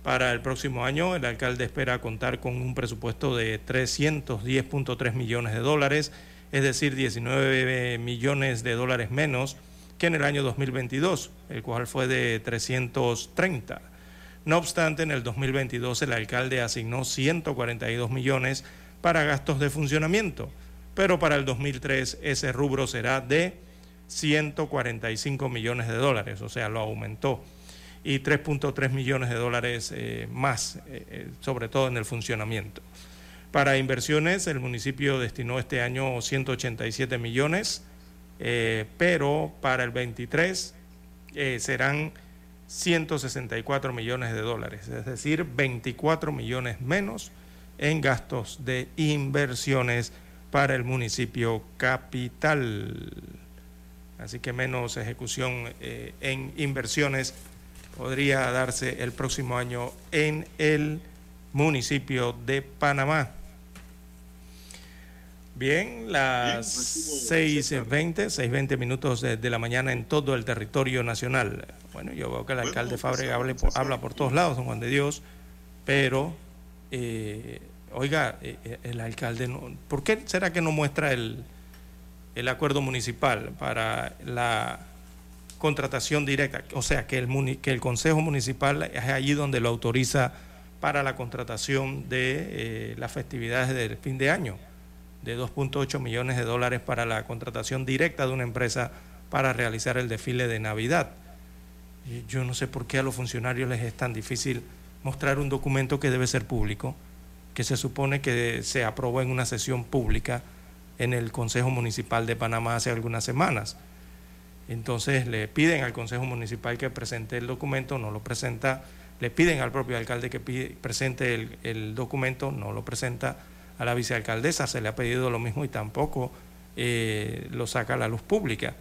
Para el próximo año, el alcalde espera contar con un presupuesto de 310.3 millones de dólares, es decir, 19 millones de dólares menos que en el año 2022, el cual fue de 330. No obstante, en el 2022 el alcalde asignó 142 millones para gastos de funcionamiento, pero para el 2003 ese rubro será de 145 millones de dólares, o sea, lo aumentó, y 3.3 millones de dólares eh, más, eh, eh, sobre todo en el funcionamiento. Para inversiones, el municipio destinó este año 187 millones, eh, pero para el 23 eh, serán 164 millones de dólares, es decir, 24 millones menos en gastos de inversiones para el municipio capital. Así que menos ejecución eh, en inversiones podría darse el próximo año en el municipio de Panamá. Bien, las 6.20, 6.20 minutos de, la mañana en todo el territorio nacional. Bueno, yo veo que el alcalde Fabre habla por todos lados, don Juan de Dios, pero, eh, oiga, eh, eh, el alcalde, no, ¿por qué será que no muestra el, el acuerdo municipal para la contratación directa? O sea, que el, que el Consejo Municipal es allí donde lo autoriza para la contratación de las festividades del fin de año de 2.8 millones de dólares para la contratación directa de una empresa para realizar el desfile de Navidad. yo no sé por qué a los funcionarios les es tan difícil mostrar un documento que debe ser público, que se supone que se aprobó en una sesión pública en el Consejo Municipal de Panamá hace algunas semanas. Entonces le piden al Consejo Municipal que presente el documento, no lo presenta, le piden al propio alcalde que presente el, el documento, no lo presenta a la vicealcaldesa se le ha pedido lo mismo y tampoco eh, lo saca a la luz pública.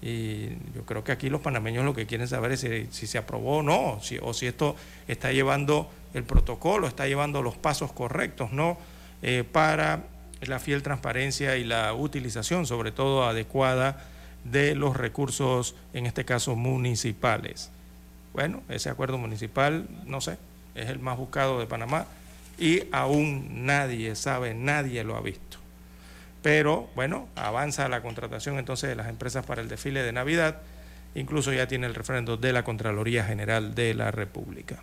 Y yo creo que aquí los panameños lo que quieren saber es si, se aprobó o no, si, o si esto está llevando el protocolo, está llevando los pasos correctos, ¿no? Eh, para la fiel transparencia y la utilización, sobre todo adecuada, de los recursos, en este caso municipales. Bueno, ese acuerdo municipal, no sé, es el más buscado de Panamá y aún nadie sabe, nadie lo ha visto. Pero bueno, avanza la contratación entonces de las empresas para el desfile de Navidad, incluso ya tiene el referendo de la Contraloría General de la República.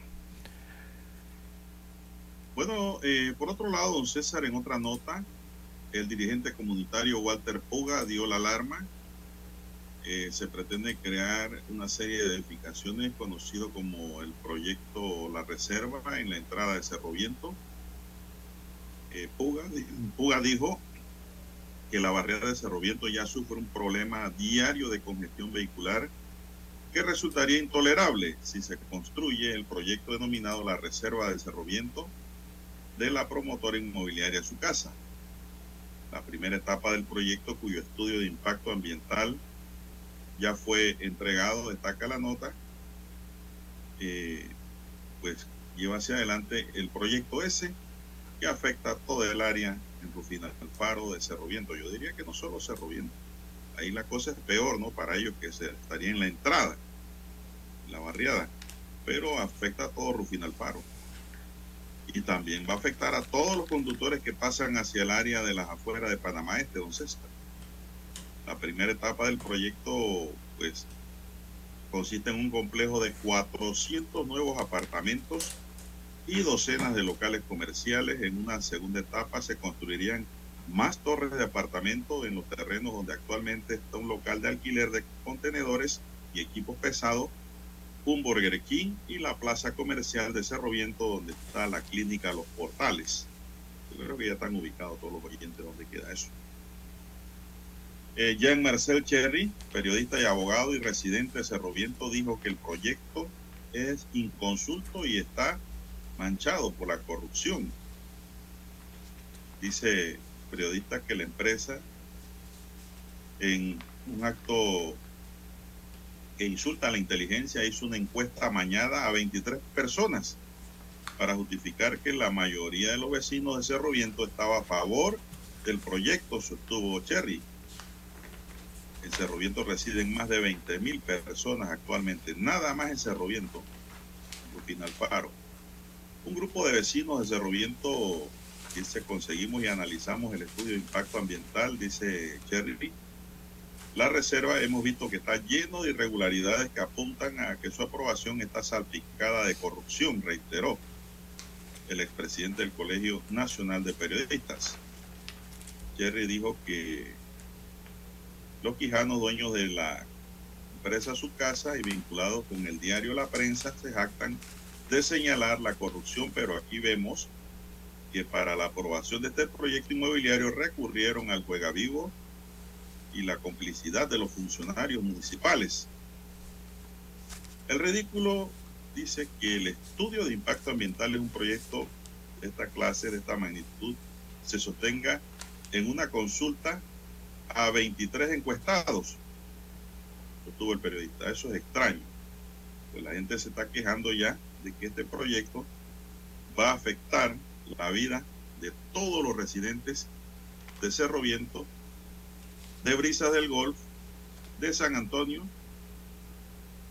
Bueno, eh, por otro lado, don César, en otra nota, el dirigente comunitario Walter Puga dio la alarma. Eh, se pretende crear una serie de edificaciones conocido como el proyecto La Reserva en la entrada de Cerro Viento Puga, dijo que la barrera de Cerro Viento ya sufre un problema diario de congestión vehicular que resultaría intolerable si se construye el proyecto denominado la Reserva de Cerro Viento de la promotora inmobiliaria Su Casa. La primera etapa del proyecto, cuyo estudio de impacto ambiental ya fue entregado, destaca la nota, eh, pues lleva hacia adelante el proyecto ese que afecta a toda el área en Rufina Alfaro de Cerro Viento. Yo diría que no solo Cerro Viento. Ahí la cosa es peor, ¿no? Para ellos que estaría en la entrada, la barriada. Pero afecta a todo Rufina Alfaro. Y también va a afectar a todos los conductores que pasan hacia el área de las afueras de Panamá Este, don César. La primera etapa del proyecto, pues, consiste en un complejo de 400 nuevos apartamentos y docenas de locales comerciales. En una segunda etapa se construirían más torres de apartamentos en los terrenos donde actualmente está un local de alquiler de contenedores y equipos pesados, un Burger King y la plaza comercial de Cerro Viento donde está la clínica Los Portales. Yo creo que ya están ubicados todos los oyentes donde queda eso. Eh, Jean Marcel Cherry, periodista y abogado y residente de Cerro Viento, dijo que el proyecto es inconsulto y está manchado por la corrupción. Dice periodista que la empresa, en un acto que insulta a la inteligencia, hizo una encuesta amañada a 23 personas para justificar que la mayoría de los vecinos de Cerro Viento estaba a favor del proyecto, sostuvo Cherry. En Cerro Viento residen más de 20 mil personas actualmente, nada más en Cerro Viento, final paro un grupo de vecinos de Cerro Viento dice, conseguimos y analizamos el estudio de impacto ambiental, dice Cherry. La reserva hemos visto que está lleno de irregularidades que apuntan a que su aprobación está salpicada de corrupción, reiteró el expresidente del Colegio Nacional de Periodistas. Cherry dijo que los quijanos dueños de la empresa Su Casa y vinculados con el diario La Prensa se jactan de señalar la corrupción, pero aquí vemos que para la aprobación de este proyecto inmobiliario recurrieron al juega vivo y la complicidad de los funcionarios municipales. El ridículo dice que el estudio de impacto ambiental es un proyecto de esta clase, de esta magnitud, se sostenga en una consulta a 23 encuestados. Sostuvo el periodista. Eso es extraño. Pues la gente se está quejando ya de que este proyecto va a afectar la vida de todos los residentes de Cerro Viento, de Brisas del Golf, de San Antonio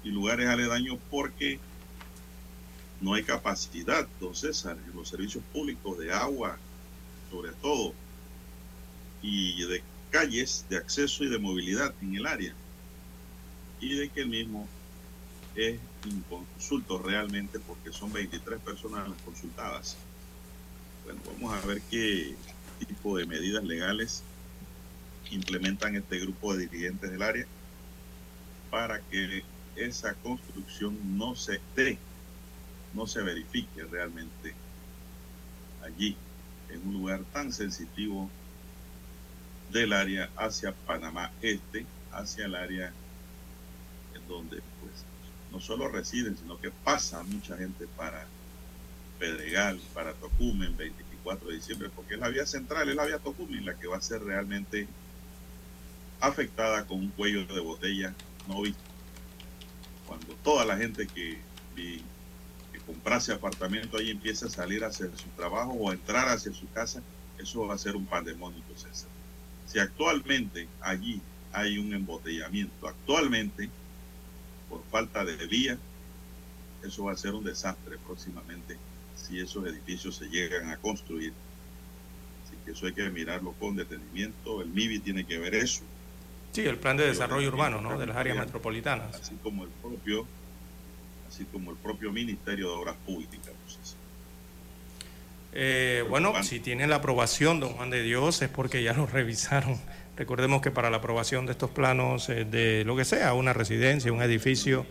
y lugares aledaños porque no hay capacidad, don César, en los servicios públicos de agua, sobre todo, y de calles de acceso y de movilidad en el área. Y de que el mismo es inconsulto realmente porque son 23 personas las consultadas. Bueno, vamos a ver qué tipo de medidas legales implementan este grupo de dirigentes del área para que esa construcción no se dé, no se verifique realmente allí, en un lugar tan sensitivo del área hacia Panamá Este, hacia el área en donde no solo residen, sino que pasa mucha gente para Pedregal, para Tocumen, 24 de diciembre, porque es la vía central, es la vía Tocumen la que va a ser realmente afectada con un cuello de botella no visto. Cuando toda la gente que, comprase apartamento ahí empieza a salir a hacer su trabajo o a entrar hacia su casa, eso va a ser un pandemonio, César. Si actualmente allí hay un embotellamiento, actualmente, por falta de vía, eso va a ser un desastre próximamente si esos edificios se llegan a construir. Así que eso hay que mirarlo con detenimiento. El MIBI tiene que ver eso. Sí, el plan de desarrollo urbano, ¿no? De las áreas metropolitanas. Así como el propio, así como el propio Ministerio de Obras Públicas. Eh, bueno, si tienen la aprobación, don Juan de Dios, es porque ya lo <laughs> revisaron. Recordemos que para la aprobación de estos planos eh, de lo que sea, una residencia, un edificio,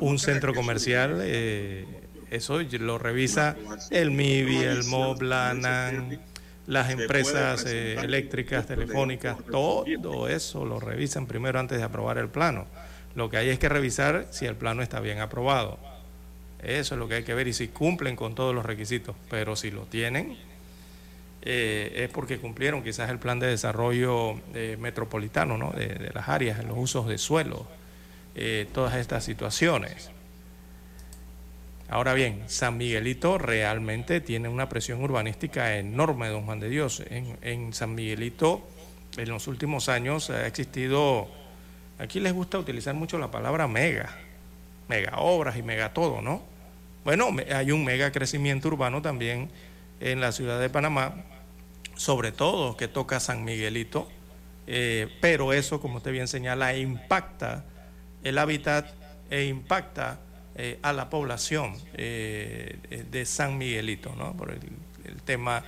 un centro comercial, eh, eso lo revisa el MIBI, el MOBLANAN, las empresas eléctricas, telefónicas, todo eso lo revisan primero antes de aprobar el plano. Lo que hay es que revisar si el plano está bien aprobado. Eso es lo que hay que ver y si cumplen con todos los requisitos. Pero si lo tienen, eh, es porque cumplieron quizás el plan de desarrollo eh, metropolitano ¿no? de, las áreas, los usos de suelo, eh, todas estas situaciones. Ahora bien, San Miguelito realmente tiene una presión urbanística enorme, don Juan de Dios. En, en San Miguelito, en los últimos años ha existido, aquí les gusta utilizar mucho la palabra mega mega obras y mega todo, ¿no? Bueno, hay un mega crecimiento urbano también en la ciudad de Panamá, sobre todo que toca San Miguelito, eh, pero eso, como usted bien señala, impacta el hábitat e impacta eh, a la población eh, de San Miguelito, ¿no? Por el, el tema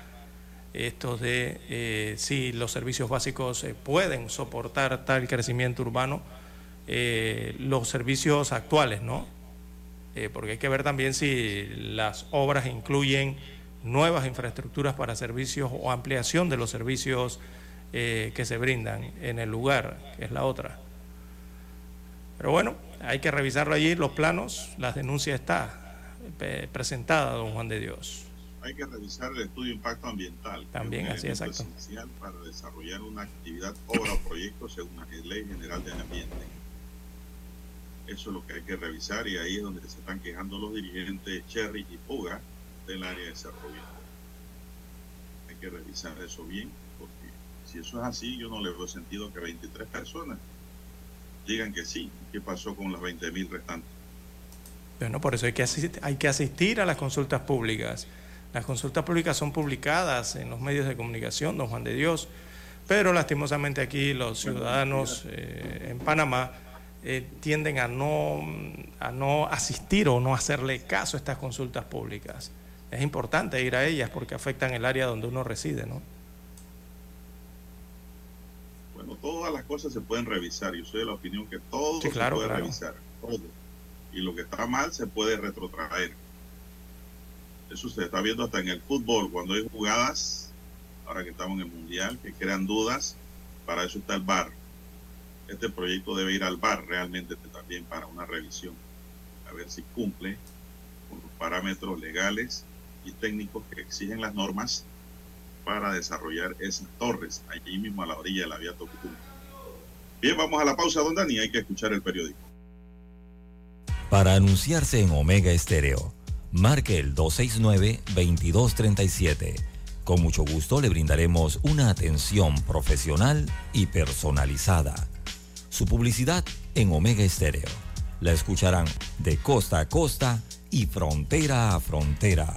esto de si los servicios básicos pueden soportar tal crecimiento urbano los servicios actuales, ¿no? Porque hay que ver también si las obras incluyen nuevas infraestructuras para servicios o ampliación de los servicios eh, que se brindan en el lugar, que es la otra. Pero bueno, hay que revisarlo allí, los planos, la denuncia está presentada, don Juan de Dios. Hay que revisar el estudio de impacto ambiental. También, así es esencial para desarrollar una actividad, obra o proyecto según la Ley General del Ambiente. Eso es lo que hay que revisar y ahí es donde se están quejando los dirigentes Cherry y Puga del área de Cerro Hay que revisar eso bien, porque si eso es así, yo no le veo sentido que 23 personas digan que sí. ¿Qué pasó con las 20 mil restantes? Bueno, por eso hay que, asistir, hay que asistir a las consultas públicas. Las consultas públicas son publicadas en los medios de comunicación, don Juan de Dios, pero lastimosamente aquí los ciudadanos eh, en Panamá eh, tienden a no, a no asistir o no hacerle caso a estas consultas públicas. Es importante ir a ellas porque afectan el área donde uno reside, ¿no? Bueno, todas las cosas se pueden revisar. Yo soy de la opinión que todo se puede revisar, todo. Y lo que está mal se puede retrotraer. Eso se está viendo hasta en el fútbol, cuando hay jugadas, ahora que estamos en el Mundial, que crean dudas, para eso está el bar este proyecto debe ir al bar realmente también para una revisión, a ver si cumple con los parámetros legales técnicos que exigen las normas para desarrollar esas torres allí mismo a la orilla de la vía Tocutum. Bien, vamos a la pausa, don Dani, hay que escuchar el periódico. Para anunciarse en Omega Estéreo, marque el 269-2237. Con mucho gusto le brindaremos una atención profesional y personalizada. Su publicidad en Omega Estéreo. La escucharán de costa a costa y frontera a frontera.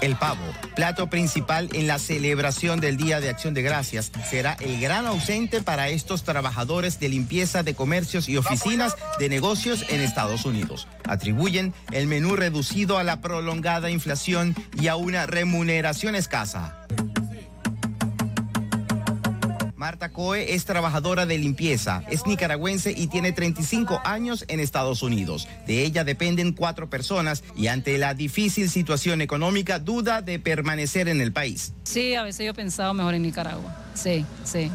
El pavo, plato principal en la celebración del Día de Acción de Gracias, será el gran ausente para estos trabajadores de limpieza de comercios y oficinas de negocios en Estados Unidos. Atribuyen el menú reducido a la prolongada inflación y a una remuneración escasa. Marta Coe es trabajadora de limpieza, es nicaragüense y tiene 35 años en Estados Unidos. De ella dependen cuatro personas y ante la difícil situación económica duda de permanecer en el país. Sí, a veces yo he pensado mejor en Nicaragua. Sí, sí.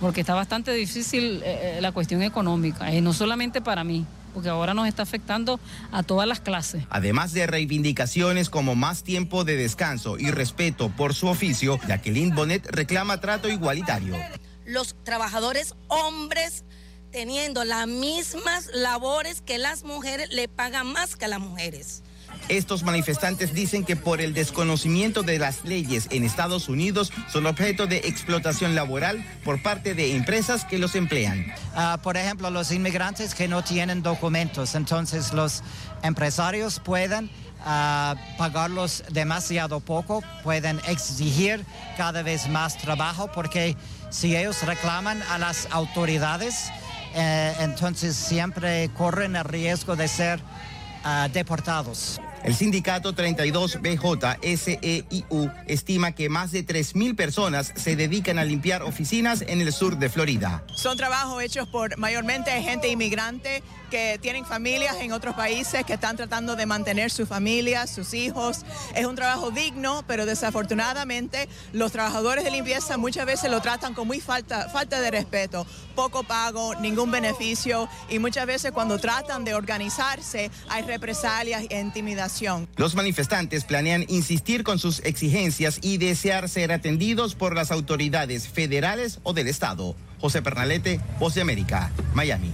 Porque está bastante difícil eh, la cuestión económica, eh, no solamente para mí, porque ahora nos está afectando a todas las clases. Además de reivindicaciones como más tiempo de descanso y respeto por su oficio, Jacqueline Bonet reclama trato igualitario. Los trabajadores hombres teniendo las mismas labores que las mujeres le pagan más que a las mujeres. Estos manifestantes dicen que por el desconocimiento de las leyes en Estados Unidos son objeto de explotación laboral por parte de empresas que los emplean. Uh, por ejemplo, los inmigrantes que no tienen documentos, entonces los empresarios pueden uh, pagarlos demasiado poco, pueden exigir cada vez más trabajo porque si ellos reclaman a las autoridades, eh, entonces siempre corren el riesgo de ser uh, deportados. El sindicato 32BJ SEIU estima que más de 3.000 personas se dedican a limpiar oficinas en el sur de Florida. Son trabajos hechos por mayormente gente inmigrante que tienen familias en otros países que están tratando de mantener su familia, sus hijos. Es un trabajo digno, pero desafortunadamente los trabajadores de limpieza muchas veces lo tratan con muy falta, falta de respeto, poco pago, ningún beneficio y muchas veces cuando tratan de organizarse hay represalias e intimidación. Los manifestantes planean insistir con sus exigencias y desear ser atendidos por las autoridades federales o del Estado. José Pernalete, Voz de América, Miami.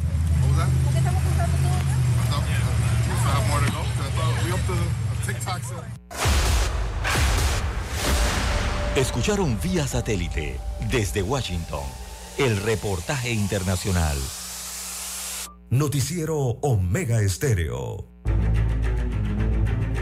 Escucharon vía satélite desde Washington el reportaje internacional. Noticiero Omega Estéreo.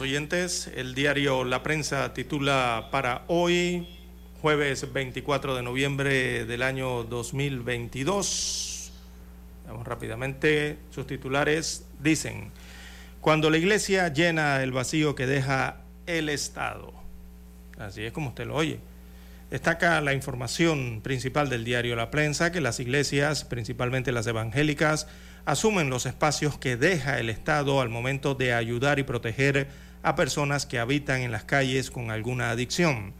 Oyentes, el diario La Prensa titula para hoy, jueves 24 de noviembre del año 2022. Vamos rápidamente, sus titulares dicen, cuando la iglesia llena el vacío que deja el Estado. Así es como usted lo oye. Destaca la información principal del diario La Prensa que las iglesias, principalmente las evangélicas, asumen los espacios que deja el Estado al momento de ayudar y proteger a personas que habitan en las calles con alguna adicción.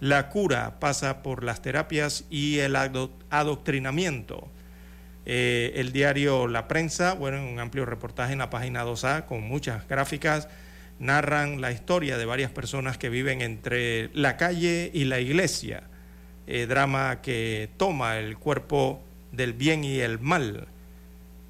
La cura pasa por las terapias y el adoctrinamiento. Eh, el diario La Prensa, bueno, un amplio reportaje en la página 2A con muchas gráficas, narran la historia de varias personas que viven entre la calle y la iglesia, eh, drama que toma el cuerpo del bien y el mal.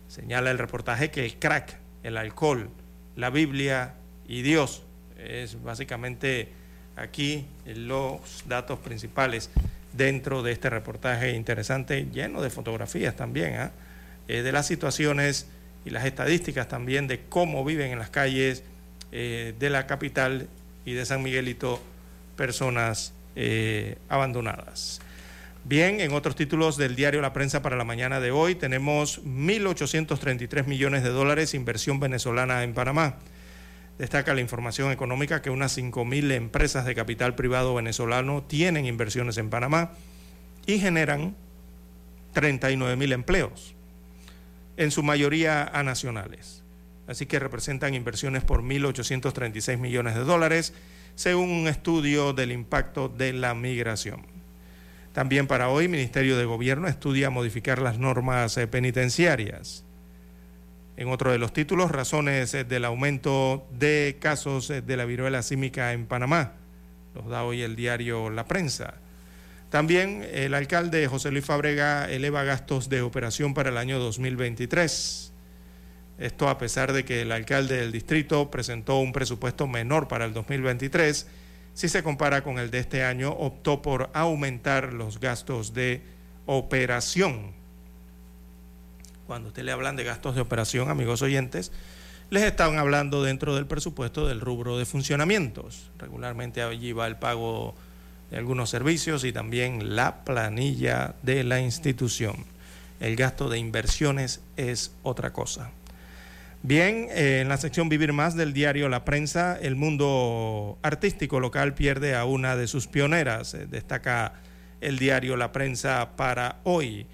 Señala el reportaje que el crack, el alcohol, la Biblia y Dios es básicamente aquí los datos principales dentro de este reportaje interesante, lleno de fotografías también, ¿ah? eh, de las situaciones y las estadísticas también de cómo viven en las calles eh, de la capital y de San Miguelito personas eh, abandonadas. Bien, en otros títulos del diario La Prensa para la mañana de hoy tenemos 1.833 millones de dólares inversión venezolana en Panamá. Destaca la información económica que unas 5.000 empresas de capital privado venezolano tienen inversiones en Panamá y generan 39.000 empleos, en su mayoría a nacionales. Así que representan inversiones por 1.836 millones de dólares, según un estudio del impacto de la migración. También para hoy, Ministerio de Gobierno estudia modificar las normas eh, penitenciarias. En otro de los títulos, razones eh, del aumento de casos eh, de la viruela símica en Panamá. Los da hoy el diario La Prensa. También el alcalde José Luis Fabrega eleva gastos de operación para el año 2023. Esto a pesar de que el alcalde del distrito presentó un presupuesto menor para el 2023, si se compara con el de este año, optó por aumentar los gastos de operación cuando usted le hablan de gastos de operación, amigos oyentes, les están hablando dentro del presupuesto del rubro de funcionamientos. Regularmente allí va el pago de algunos servicios y también la planilla de la institución. El gasto de inversiones es otra cosa. Bien, eh, en la sección Vivir Más del diario La Prensa, el mundo artístico local pierde a una de sus pioneras, eh, destaca el diario La Prensa para hoy.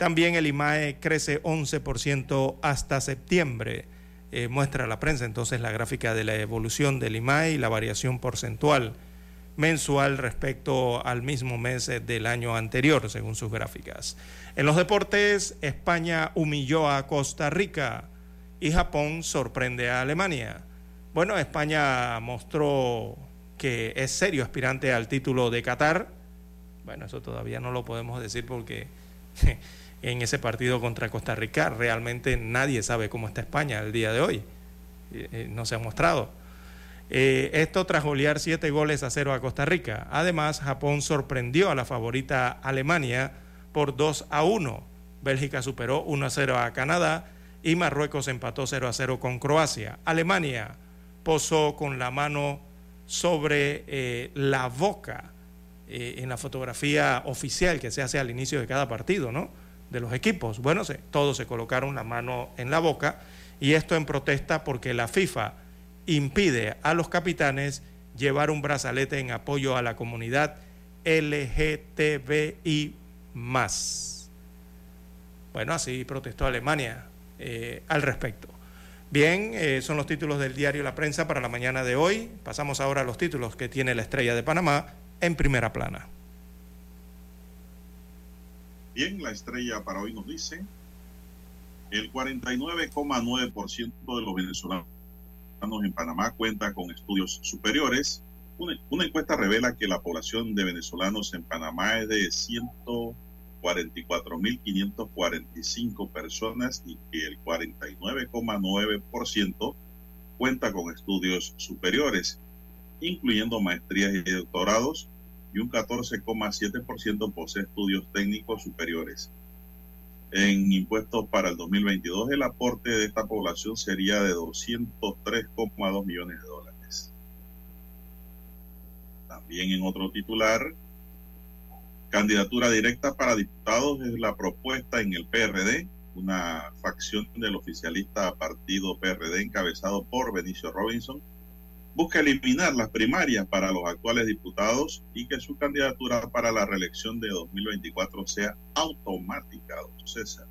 También el IMAE crece 11% hasta septiembre. Eh, muestra la prensa entonces la gráfica de la evolución del IMAE y la variación porcentual mensual respecto al mismo mes eh, del año anterior, según sus gráficas. En los deportes, España humilló a Costa Rica y Japón sorprende a Alemania. Bueno, España mostró que es serio aspirante al título de Qatar. Bueno, eso todavía no lo podemos decir porque <laughs> en ese partido contra Costa Rica. Realmente nadie sabe cómo está España el día de hoy. Eh, eh, no se ha mostrado. Eh, esto tras golear siete goles a cero a Costa Rica. Además, Japón sorprendió a la favorita Alemania por 2 a 1. Bélgica superó 1 a 0 a Canadá y Marruecos empató 0 a 0 con Croacia. Alemania posó con la mano sobre la boca en la fotografía oficial que se hace al inicio de cada partido, ¿no? De los equipos. Bueno, todos se colocaron la mano en la boca y esto en protesta porque la FIFA impide a los capitanes llevar un brazalete en apoyo a la comunidad LGTBI Bueno, así protestó Alemania eh, al respecto. Bien, eh, son los títulos del diario La Prensa para la mañana de hoy. Pasamos ahora a los títulos que tiene la Estrella de Panamá en primera plana. Bien, la estrella para hoy nos dice, el 49,9% de los venezolanos en Panamá cuenta con estudios superiores. Una, encuesta revela que la población de venezolanos en Panamá es de 144.545 personas y que el 49,9% cuenta con estudios superiores, incluyendo maestrías y doctorados, y un 14,7% posee estudios técnicos superiores. En impuestos para el 2022, el aporte de esta población sería de 203,2 millones de dólares. También en otro titular, candidatura directa para diputados es la propuesta en el PRD, una facción del oficialista partido PRD encabezado por Benicio Robinson busca eliminar las primarias para los actuales diputados y que su candidatura para la reelección de 2024 sea automática, don César.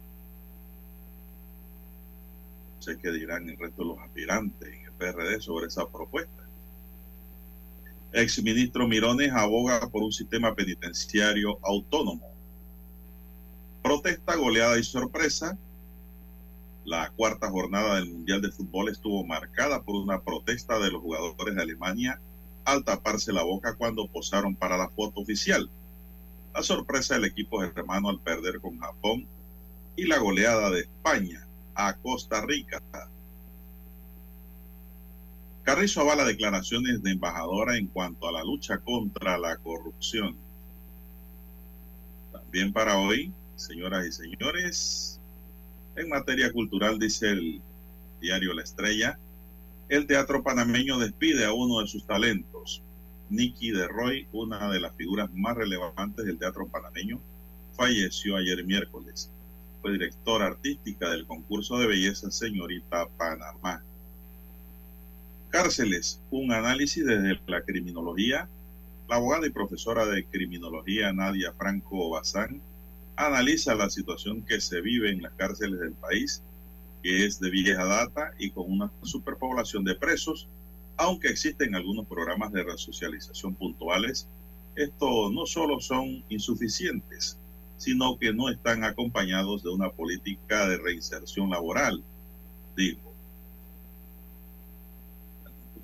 No sé qué dirán el resto de los aspirantes en el PRD sobre esa propuesta. Exministro Mirones aboga por un sistema penitenciario autónomo. Protesta, goleada y sorpresa. La cuarta jornada del Mundial de Fútbol estuvo marcada por una protesta de los jugadores de Alemania al taparse la boca cuando posaron para la foto oficial. La sorpresa del equipo germano al perder con Japón y la goleada de España a Costa Rica. Carrizo avala declaraciones de embajadora en cuanto a la lucha contra la corrupción. También para hoy, señoras y señores, en materia cultural dice el diario La Estrella, el teatro panameño despide a uno de sus talentos. Nicky de Roy, una de las figuras más relevantes del teatro panameño, falleció ayer miércoles. Fue directora artística del concurso de belleza Señorita Panamá. Cárceles, un análisis desde la criminología. La abogada y profesora de criminología Nadia Franco Bazán analiza la situación que se vive en las cárceles del país, que es de vieja data y con una superpoblación de presos, aunque existen algunos programas de resocialización puntuales. Estos no solo son insuficientes, sino que no están acompañados de una política de reinserción laboral, digo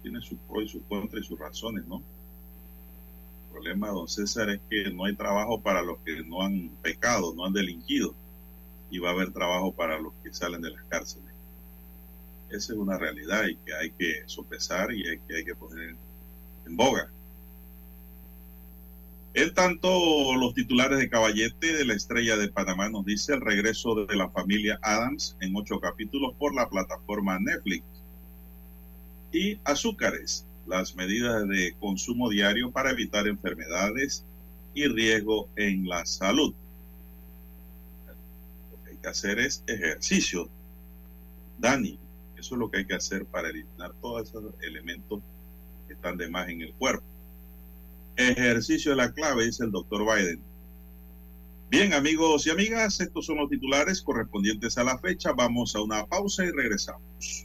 tiene sus pros y sus contras y sus razones, ¿no? Problema, don César, es que no hay trabajo para los que no han pecado, no han delinquido, y va a haber trabajo para los que salen de las cárceles. Esa es una realidad y que hay que sopesar y hay que, hay que poner en boga. En tanto, los titulares de Caballete de la Estrella de Panamá nos dice el regreso de la familia Adams en ocho capítulos por la plataforma Netflix y azúcares, las medidas de consumo diario para evitar enfermedades y riesgo en la salud. Lo que hay que hacer es ejercicio. Dani, eso es lo que hay que hacer para eliminar todos esos elementos que están de más en el cuerpo. Ejercicio es la clave, dice el doctor Biden. Bien, amigos y amigas, estos son los titulares correspondientes a la fecha. Vamos a una pausa y regresamos.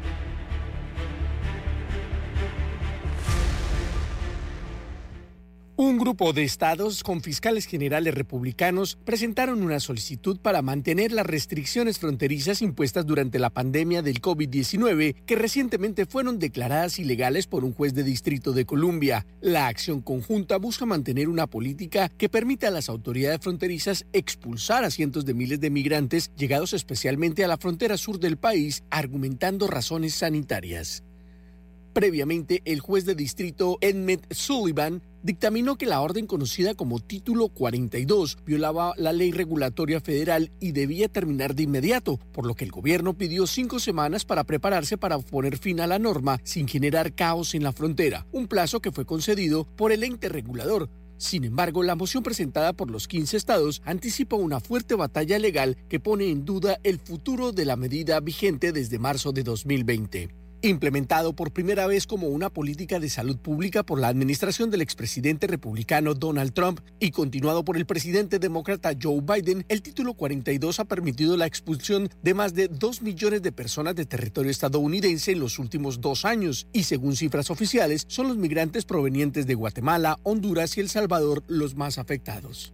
Un grupo de estados con fiscales generales republicanos presentaron una solicitud para mantener las restricciones fronterizas impuestas durante la pandemia del COVID-19 que recientemente fueron declaradas ilegales por un juez de distrito de Columbia. La acción conjunta busca mantener una política que permita a las autoridades fronterizas expulsar a cientos de miles de migrantes llegados especialmente a la frontera sur del país argumentando razones sanitarias. Previamente, el juez de distrito Edmund Sullivan dictaminó que la orden conocida como Título 42 violaba la ley regulatoria federal y debía terminar de inmediato, por lo que el gobierno pidió cinco semanas para prepararse para poner fin a la norma sin generar caos en la frontera, un plazo que fue concedido por el ente regulador. Sin embargo, la moción presentada por los 15 estados anticipa una fuerte batalla legal que pone en duda el futuro de la medida vigente desde marzo de 2020 implementado por primera vez como una política de salud pública por la administración del expresidente republicano Donald Trump y continuado por el presidente demócrata Joe Biden, el título 42 ha permitido la expulsión de más de 2 millones de personas de territorio estadounidense en los últimos dos años y según cifras oficiales son los migrantes provenientes de Guatemala, Honduras y El Salvador los más afectados.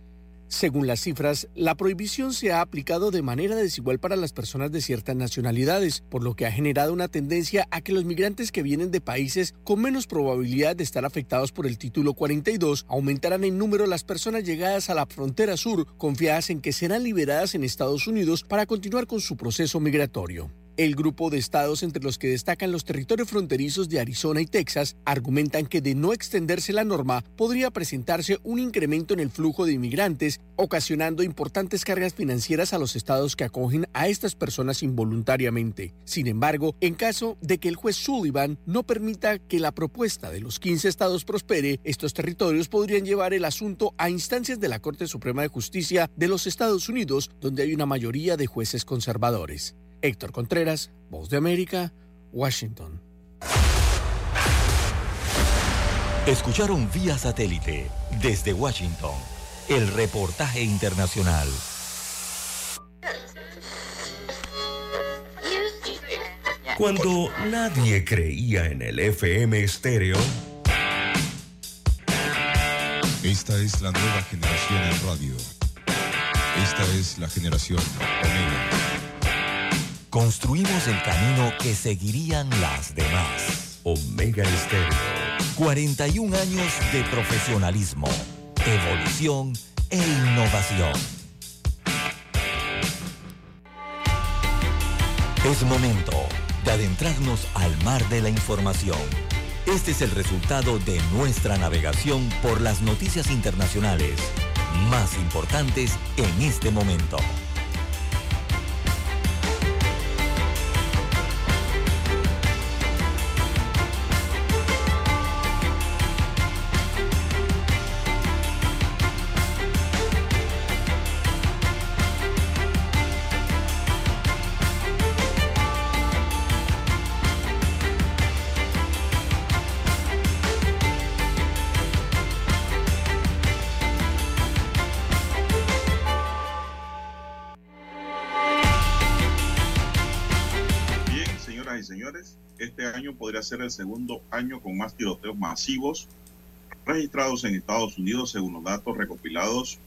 Según las cifras, la prohibición se ha aplicado de manera desigual para las personas de ciertas nacionalidades, por lo que ha generado una tendencia a que los migrantes que vienen de países con menos probabilidad de estar afectados por el título 42 aumentarán en número las personas llegadas a la frontera sur, confiadas en que serán liberadas en Estados Unidos para continuar con su proceso migratorio. El grupo de estados entre los que destacan los territorios fronterizos de Arizona y Texas argumentan que de no extenderse la norma podría presentarse un incremento en el flujo de inmigrantes, ocasionando importantes cargas financieras a los estados que acogen a estas personas involuntariamente. Sin embargo, en caso de que el juez Sullivan no permita que la propuesta de los 15 estados prospere, estos territorios podrían llevar el asunto a instancias de la Corte Suprema de Justicia de los Estados Unidos, donde hay una mayoría de jueces conservadores. Héctor Contreras, Voz de América, Washington. Escucharon vía satélite desde Washington el reportaje internacional. Cuando nadie creía en el FM estéreo. Esta es la nueva generación en radio. Esta es la generación Omega. Construimos el camino que seguirían las demás. Omega Estéreo. 41 años de profesionalismo, evolución e innovación. Es momento de adentrarnos al mar de la información. Este es el resultado de nuestra navegación por las noticias internacionales más importantes en este momento. Ser el segundo año con más tiroteos masivos registrados en Estados Unidos, según los datos recopilados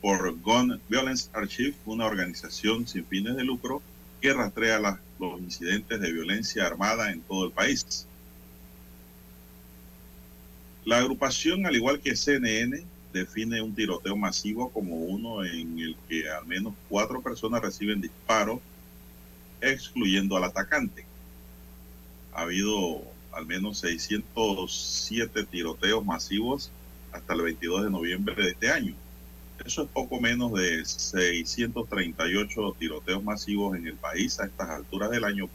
por Gun Violence Archive, una organización sin fines de lucro que rastrea los incidentes de violencia armada en todo el país. La agrupación, al igual que CNN, define un tiroteo masivo como uno en el que al menos cuatro personas reciben disparos excluyendo al atacante. Ha habido al menos 607 tiroteos masivos hasta el 22 de noviembre de este año. Eso es poco menos de 638 tiroteos masivos en el país a estas alturas del año.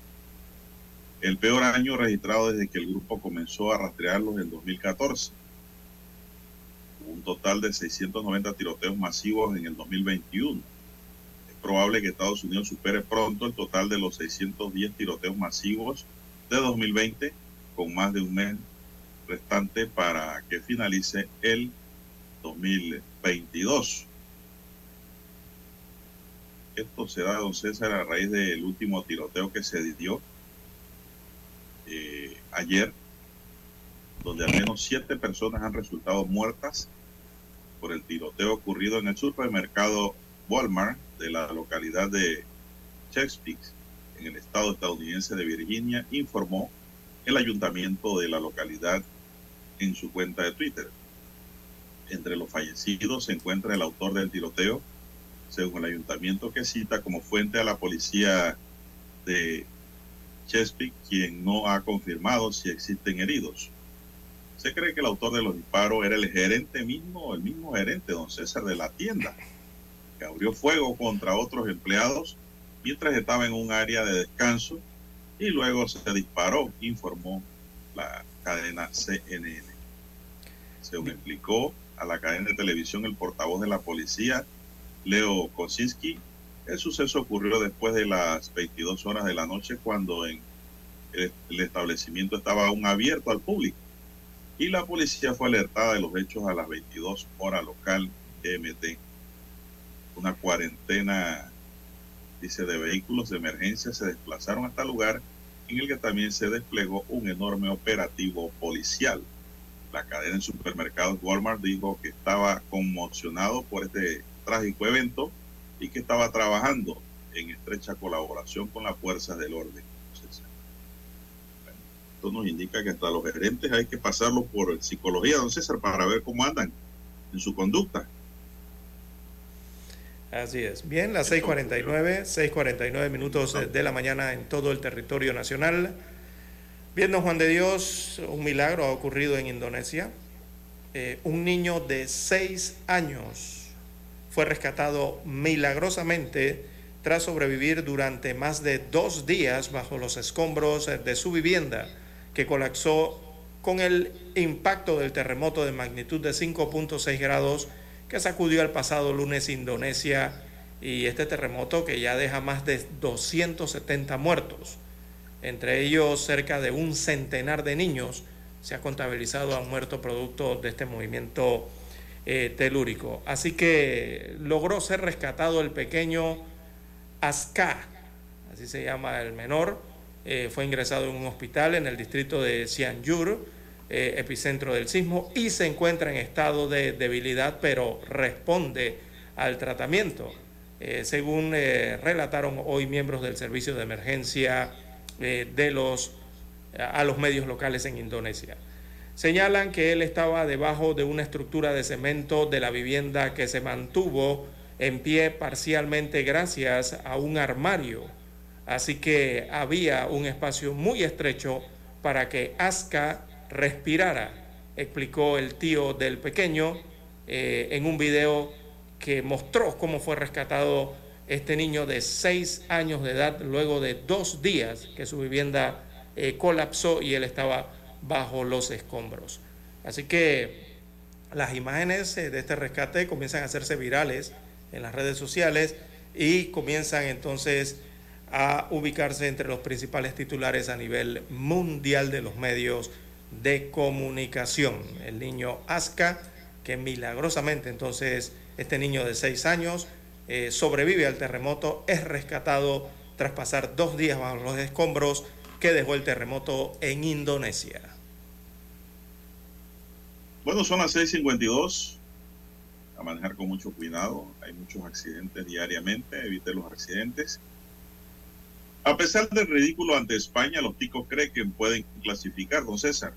El peor año registrado desde que el grupo comenzó a rastrearlos en 2014. Un total de 690 tiroteos masivos en el 2021 probable que Estados Unidos supere pronto el total de los 610 tiroteos masivos de 2020, con más de un mes restante para que finalice el 2022. Esto se da, don César, a raíz del último tiroteo que se dio eh, ayer, donde al menos siete personas han resultado muertas por el tiroteo ocurrido en el supermercado Walmart de la localidad de Chesapeake, en el estado estadounidense de Virginia, informó el ayuntamiento de la localidad en su cuenta de Twitter. Entre los fallecidos se encuentra el autor del tiroteo, según el ayuntamiento que cita como fuente a la policía de Chesapeake, quien no ha confirmado si existen heridos. Se cree que el autor de los disparos era el gerente mismo, el mismo gerente, don César, de la tienda que abrió fuego contra otros empleados mientras estaba en un área de descanso y luego se disparó, informó la cadena CNN. Según explicó a la cadena de televisión el portavoz de la policía, Leo Kosinski, el suceso ocurrió después de las 22 horas de la noche cuando en el, establecimiento estaba aún abierto al público y la policía fue alertada de los hechos a las 22 horas local GMT una cuarentena, dice, de vehículos de emergencia se desplazaron hasta el lugar en el que también se desplegó un enorme operativo policial. La cadena de supermercados Walmart dijo que estaba conmocionado por este trágico evento y que estaba trabajando en estrecha colaboración con las fuerzas del orden. esto nos indica que hasta los gerentes hay que pasarlo por psicología, don César, para ver cómo andan en su conducta. Así es. Bien, las 6:49, 6:49 minutos de la mañana en todo el territorio nacional. Viendo Juan de Dios, un milagro ha ocurrido en Indonesia. Eh, un niño de 6 años fue rescatado milagrosamente tras sobrevivir durante más de dos días bajo los escombros de su vivienda, que colapsó con el impacto del terremoto de magnitud de 5.6 grados que sacudió el pasado lunes Indonesia y este terremoto que ya deja más de 270 muertos, entre ellos cerca de un centenar de niños se ha contabilizado han muerto producto de este movimiento eh, telúrico. Así que logró ser rescatado el pequeño Aska, así se llama el menor, eh, fue ingresado en un hospital en el distrito de Cianjur, eh, epicentro del sismo, y se encuentra en estado de debilidad, pero responde al tratamiento, eh, según relataron hoy miembros del servicio de emergencia de los, a los medios locales en Indonesia. Señalan que él estaba debajo de una estructura de cemento de la vivienda que se mantuvo en pie parcialmente gracias a un armario. Así que había un espacio muy estrecho para que Aska respirara, explicó el tío del pequeño eh, en un video que mostró cómo fue rescatado este niño de seis años de edad luego de dos días que su vivienda eh, colapsó y él estaba bajo los escombros. Así que las imágenes eh, de este rescate comienzan a hacerse virales en las redes sociales y comienzan entonces a ubicarse entre los principales titulares a nivel mundial de los medios de comunicación. El niño Aska, que milagrosamente entonces este niño de seis años eh, sobrevive al terremoto, es rescatado tras pasar dos días bajo los escombros que dejó el terremoto en Indonesia. Bueno, son las 6:52 a manejar con mucho cuidado. Hay muchos accidentes diariamente, evite los accidentes. A pesar del ridículo ante España, los ticos creen que pueden clasificar, don César.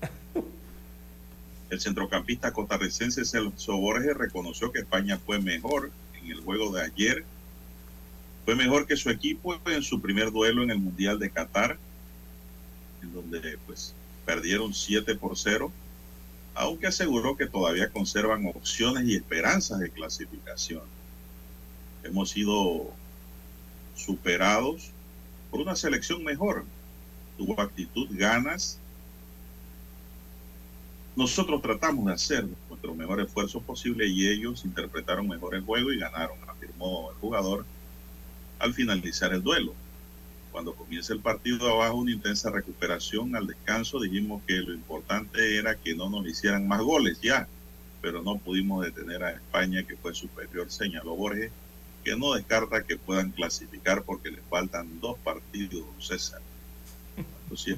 <laughs> El centrocampista costarricense Celso Borges reconoció que España fue mejor en el juego de ayer. Fue mejor que su equipo en su primer duelo en el Mundial de Qatar, en donde pues perdieron 7 por 0 aunque aseguró que todavía conservan opciones y esperanzas de clasificación. Hemos sido superados por una selección mejor. Tuvo actitud, ganas. Nosotros tratamos de hacer nuestro mejor esfuerzo posible y ellos interpretaron mejor el juego y ganaron, afirmó el jugador al finalizar el duelo cuando comienza el partido abajo, una intensa recuperación al descanso, dijimos que lo importante era que no nos hicieran más goles ya, pero no pudimos detener a España, que fue superior, señaló Borges, que no descarta que puedan clasificar porque les faltan dos partidos, don César. Entonces,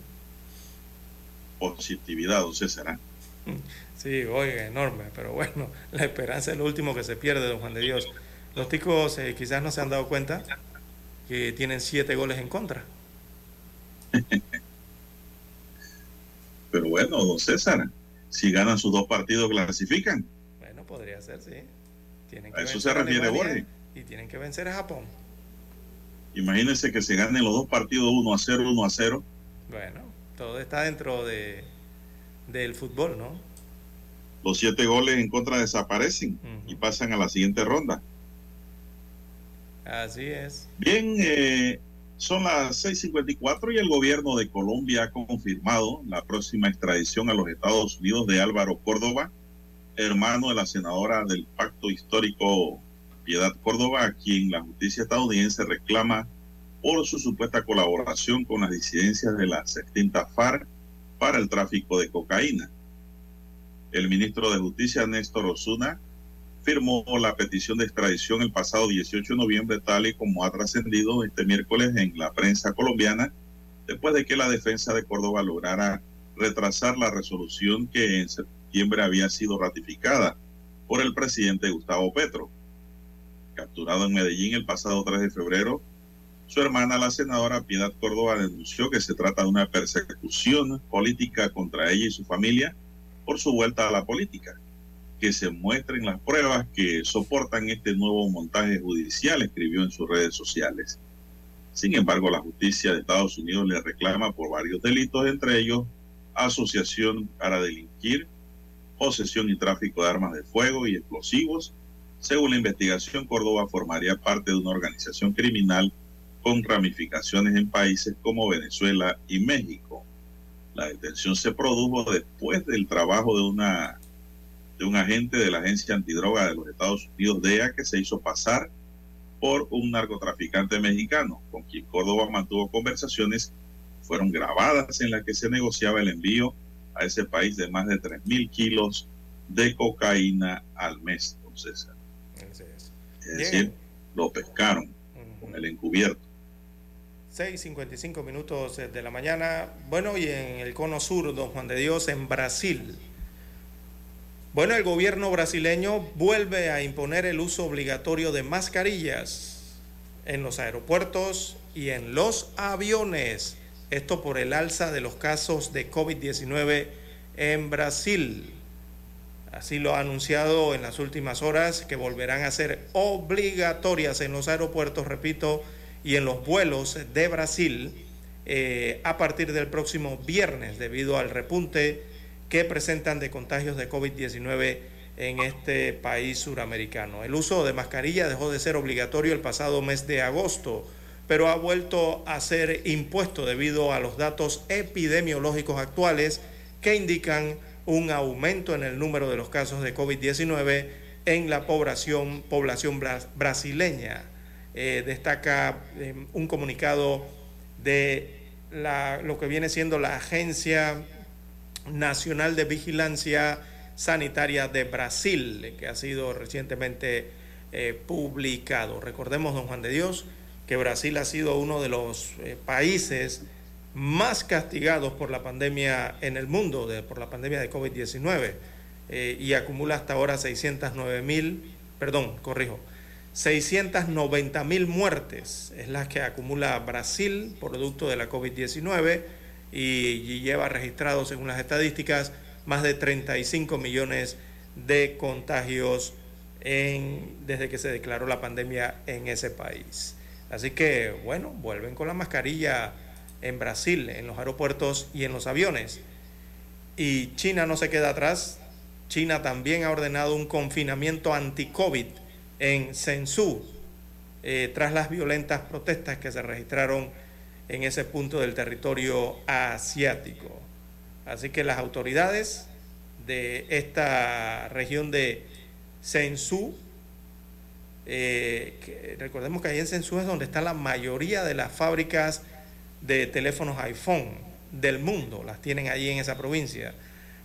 positividad, don César. ¿ah? Sí, oiga, enorme, pero bueno, la esperanza es lo último que se pierde, don Juan de Dios. Los ticos eh, quizás no se han dado cuenta que tienen siete goles en contra. <laughs> Pero bueno, don César, si ganan sus dos partidos, clasifican. Bueno, podría ser, sí. Tienen a eso se refiere Borges. Y tienen que vencer a Japón. Imagínense que se ganen los dos partidos 1 a 0, 1 a 0. Bueno, todo está dentro de, del fútbol, ¿no? Los siete goles en contra desaparecen y pasan a la siguiente ronda. Así es. Bien, eh, son las 6:54 y el gobierno de Colombia ha confirmado la próxima extradición a los Estados Unidos de Álvaro Córdoba, hermano de la senadora del Pacto Histórico Piedad Córdoba, quien la justicia estadounidense reclama por su supuesta colaboración con las disidencias de la extinta FARC para el tráfico de cocaína. El ministro de Justicia, Néstor Osuna, firmó la petición de extradición el pasado 18 de noviembre, tal y como ha trascendido este miércoles en la prensa colombiana, después de que la defensa de Córdoba lograra retrasar la resolución que en septiembre había sido ratificada por el presidente Gustavo Petro. Capturado en Medellín el pasado 3 de febrero, su hermana, la senadora Piedad Córdoba, denunció que se trata de una persecución política contra ella y su familia por su vuelta a la política. Que se muestren las pruebas que soportan este nuevo montaje judicial, escribió en sus redes sociales. Sin embargo, la justicia de Estados Unidos le reclama por varios delitos, entre ellos asociación para delinquir, posesión y tráfico de armas de fuego y explosivos. Según la investigación, Córdoba formaría parte de una organización criminal con ramificaciones en países como Venezuela y México. La detención se produjo después del trabajo de una de un agente de la Agencia Antidroga de los Estados Unidos, DEA, que se hizo pasar por un narcotraficante mexicano, con quien Córdoba mantuvo conversaciones, fueron grabadas en las que se negociaba el envío a ese país de más de 3.000 kilos de cocaína al mes, entonces Es decir, lo pescaron con el encubierto. 6.55 minutos de la mañana. Bueno, y en el cono sur, don Juan de Dios, en Brasil. Bueno, el gobierno brasileño vuelve a imponer el uso obligatorio de mascarillas en los aeropuertos y en los aviones. Esto por el alza de los casos de COVID-19 en Brasil. Así lo ha anunciado en las últimas horas que volverán a ser obligatorias en los aeropuertos, repito, y en los vuelos de Brasil eh, a partir del próximo viernes debido al repunte que presentan de contagios de COVID-19 en este país suramericano. El uso de mascarilla dejó de ser obligatorio el pasado mes de agosto, pero ha vuelto a ser impuesto debido a los datos epidemiológicos actuales que indican un aumento en el número de los casos de COVID-19 en la población, población brasileña. Eh, destaca eh, un comunicado de lo que viene siendo la Agencia Nacional de Vigilancia Sanitaria de Brasil, que ha sido recientemente eh, publicado. Recordemos, don Juan de Dios, que Brasil ha sido uno de los países más castigados por la pandemia en el mundo, por la pandemia de COVID-19, y acumula hasta ahora 609 mil, perdón, corrijo, 690 mil muertes es la que acumula Brasil producto de la COVID-19 y lleva registrados, según las estadísticas, más de 35 millones de contagios en, desde que se declaró la pandemia en ese país. Así que, bueno, vuelven con la mascarilla en Brasil, en los aeropuertos y en los aviones. Y China no se queda atrás. China también ha ordenado un confinamiento anti-COVID en Sensú, eh, tras las violentas protestas que se registraron en ese punto del territorio asiático. Así que las autoridades de esta región de Sensú, eh, recordemos que ahí en Sensú es donde está la mayoría de las fábricas de teléfonos iPhone del mundo, las tienen allí en esa provincia.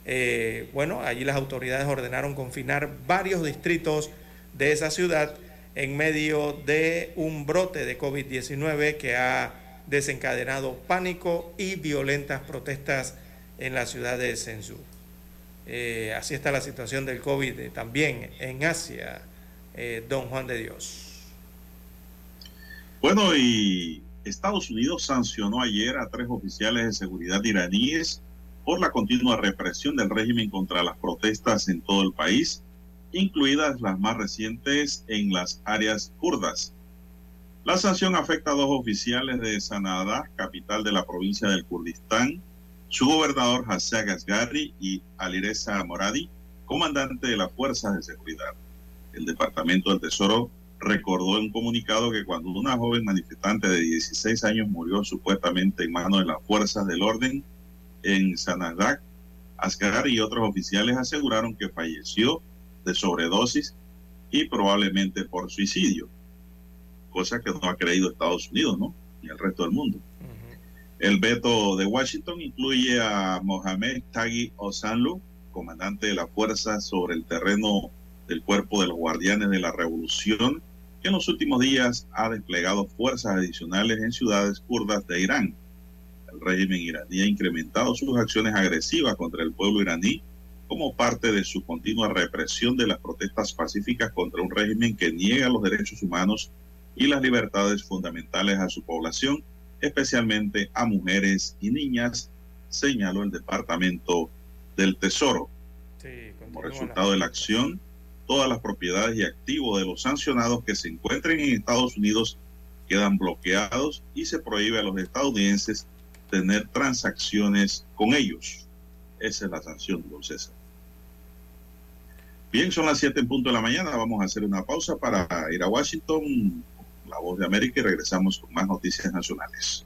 Eh, bueno, allí las autoridades ordenaron confinar varios distritos de esa ciudad en medio de un brote de COVID-19 que ha desencadenado pánico y violentas protestas en la ciudad de Sensú. Eh, así está la situación del COVID también en Asia, eh, don Juan de Dios. Bueno, y Estados Unidos sancionó ayer a tres oficiales de seguridad iraníes por la continua represión del régimen contra las protestas en todo el país incluidas las más recientes en las áreas kurdas. La sanción afecta a dos oficiales de Sanada, capital de la provincia del Kurdistán, su gobernador Hassan Asghari y Alireza Moradi, comandante de las fuerzas de seguridad. El Departamento del Tesoro recordó en un comunicado que cuando una joven manifestante de 16 años murió supuestamente en manos de las fuerzas del orden en Sanadak, Asghari y otros oficiales aseguraron que falleció de sobredosis y probablemente por suicidio, cosa que no ha creído Estados Unidos, ¿no? Ni el resto del mundo. El veto de Washington incluye a Mohamed Taghi Osanlu, comandante de la fuerza sobre el terreno del cuerpo de los guardianes de la revolución, que en los últimos días ha desplegado fuerzas adicionales en ciudades kurdas de Irán. El régimen iraní ha incrementado sus acciones agresivas contra el pueblo iraní como parte de su continua represión de las protestas pacíficas contra un régimen que niega los derechos humanos y las libertades fundamentales a su población, especialmente a mujeres y niñas, señaló el Departamento del Tesoro. como resultado de la acción, todas las propiedades y activos de los sancionados que se encuentren en Estados Unidos quedan bloqueados y se prohíbe a los estadounidenses tener transacciones con ellos. Esa es la sanción, don César. Bien, son las 7 en punto de la mañana. Vamos a hacer una pausa para ir a Washington, la voz de América, y regresamos con más noticias nacionales.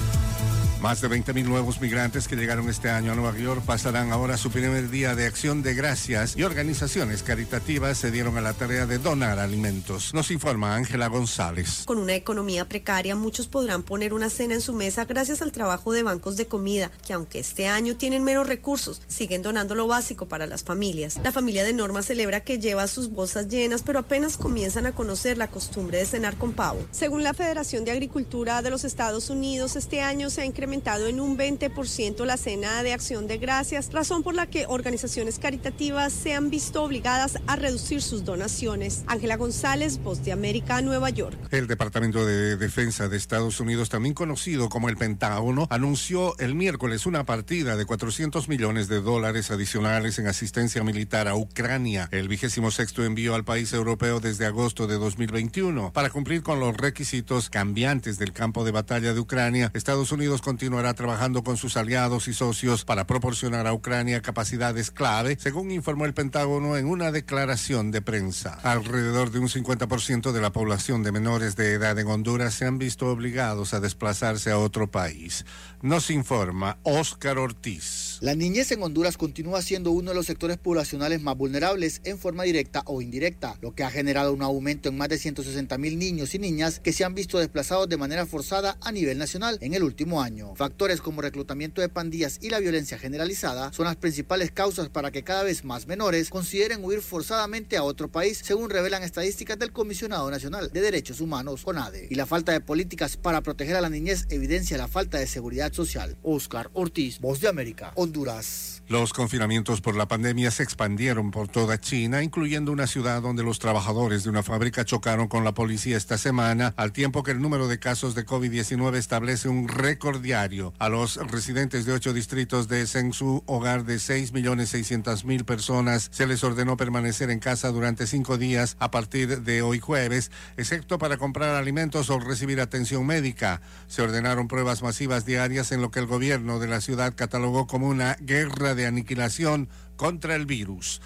Más de 20.000 nuevos migrantes que llegaron este año a Nueva York pasarán ahora su primer día de acción de gracias y organizaciones caritativas se dieron a la tarea de donar alimentos. Nos informa Ángela González. Con una economía precaria, muchos podrán poner una cena en su mesa gracias al trabajo de bancos de comida, que aunque este año tienen menos recursos, siguen donando lo básico para las familias. La familia de Norma celebra que lleva sus bolsas llenas, pero apenas comienzan a conocer la costumbre de cenar con pavo. Según la Federación de Agricultura de los Estados Unidos, este año se ha incrementado en un 20% la cena de acción de gracias, razón por la que organizaciones caritativas se han visto obligadas a reducir sus donaciones. Ángela González, Voz de América, Nueva York. El Departamento de Defensa de Estados Unidos, también conocido como el Pentágono, anunció el miércoles una partida de 400 millones de dólares adicionales en asistencia militar a Ucrania, el vigésimo sexto envío al país europeo desde agosto de 2021. Para cumplir con los requisitos cambiantes del campo de batalla de Ucrania, Estados Unidos continúa continuará trabajando con sus aliados y socios para proporcionar a Ucrania capacidades clave, según informó el Pentágono en una declaración de prensa. Alrededor de un 50% de la población de menores de edad en Honduras se han visto obligados a desplazarse a otro país. Nos informa Óscar Ortiz. La niñez en Honduras continúa siendo uno de los sectores poblacionales más vulnerables en forma directa o indirecta, lo que ha generado un aumento en más de 160 mil niños y niñas que se han visto desplazados de manera forzada a nivel nacional en el último año. Factores como reclutamiento de pandillas y la violencia generalizada son las principales causas para que cada vez más menores consideren huir forzadamente a otro país, según revelan estadísticas del Comisionado Nacional de Derechos Humanos, CONADE. Y la falta de políticas para proteger a la niñez evidencia la falta de seguridad social. Oscar Ortiz, Voz de América, Honduras. Los confinamientos por la pandemia se expandieron por toda China, incluyendo una ciudad donde los trabajadores de una fábrica chocaron con la policía esta semana, al tiempo que el número de casos de COVID-19 establece un récord diario. A los residentes de ocho distritos de Shenzhou, hogar de 6.600.000 personas, se les ordenó permanecer en casa durante cinco días a partir de hoy jueves, excepto para comprar alimentos o recibir atención médica. Se ordenaron pruebas masivas diarias en lo que el gobierno de la ciudad catalogó como una guerra de aniquilación contra el virus.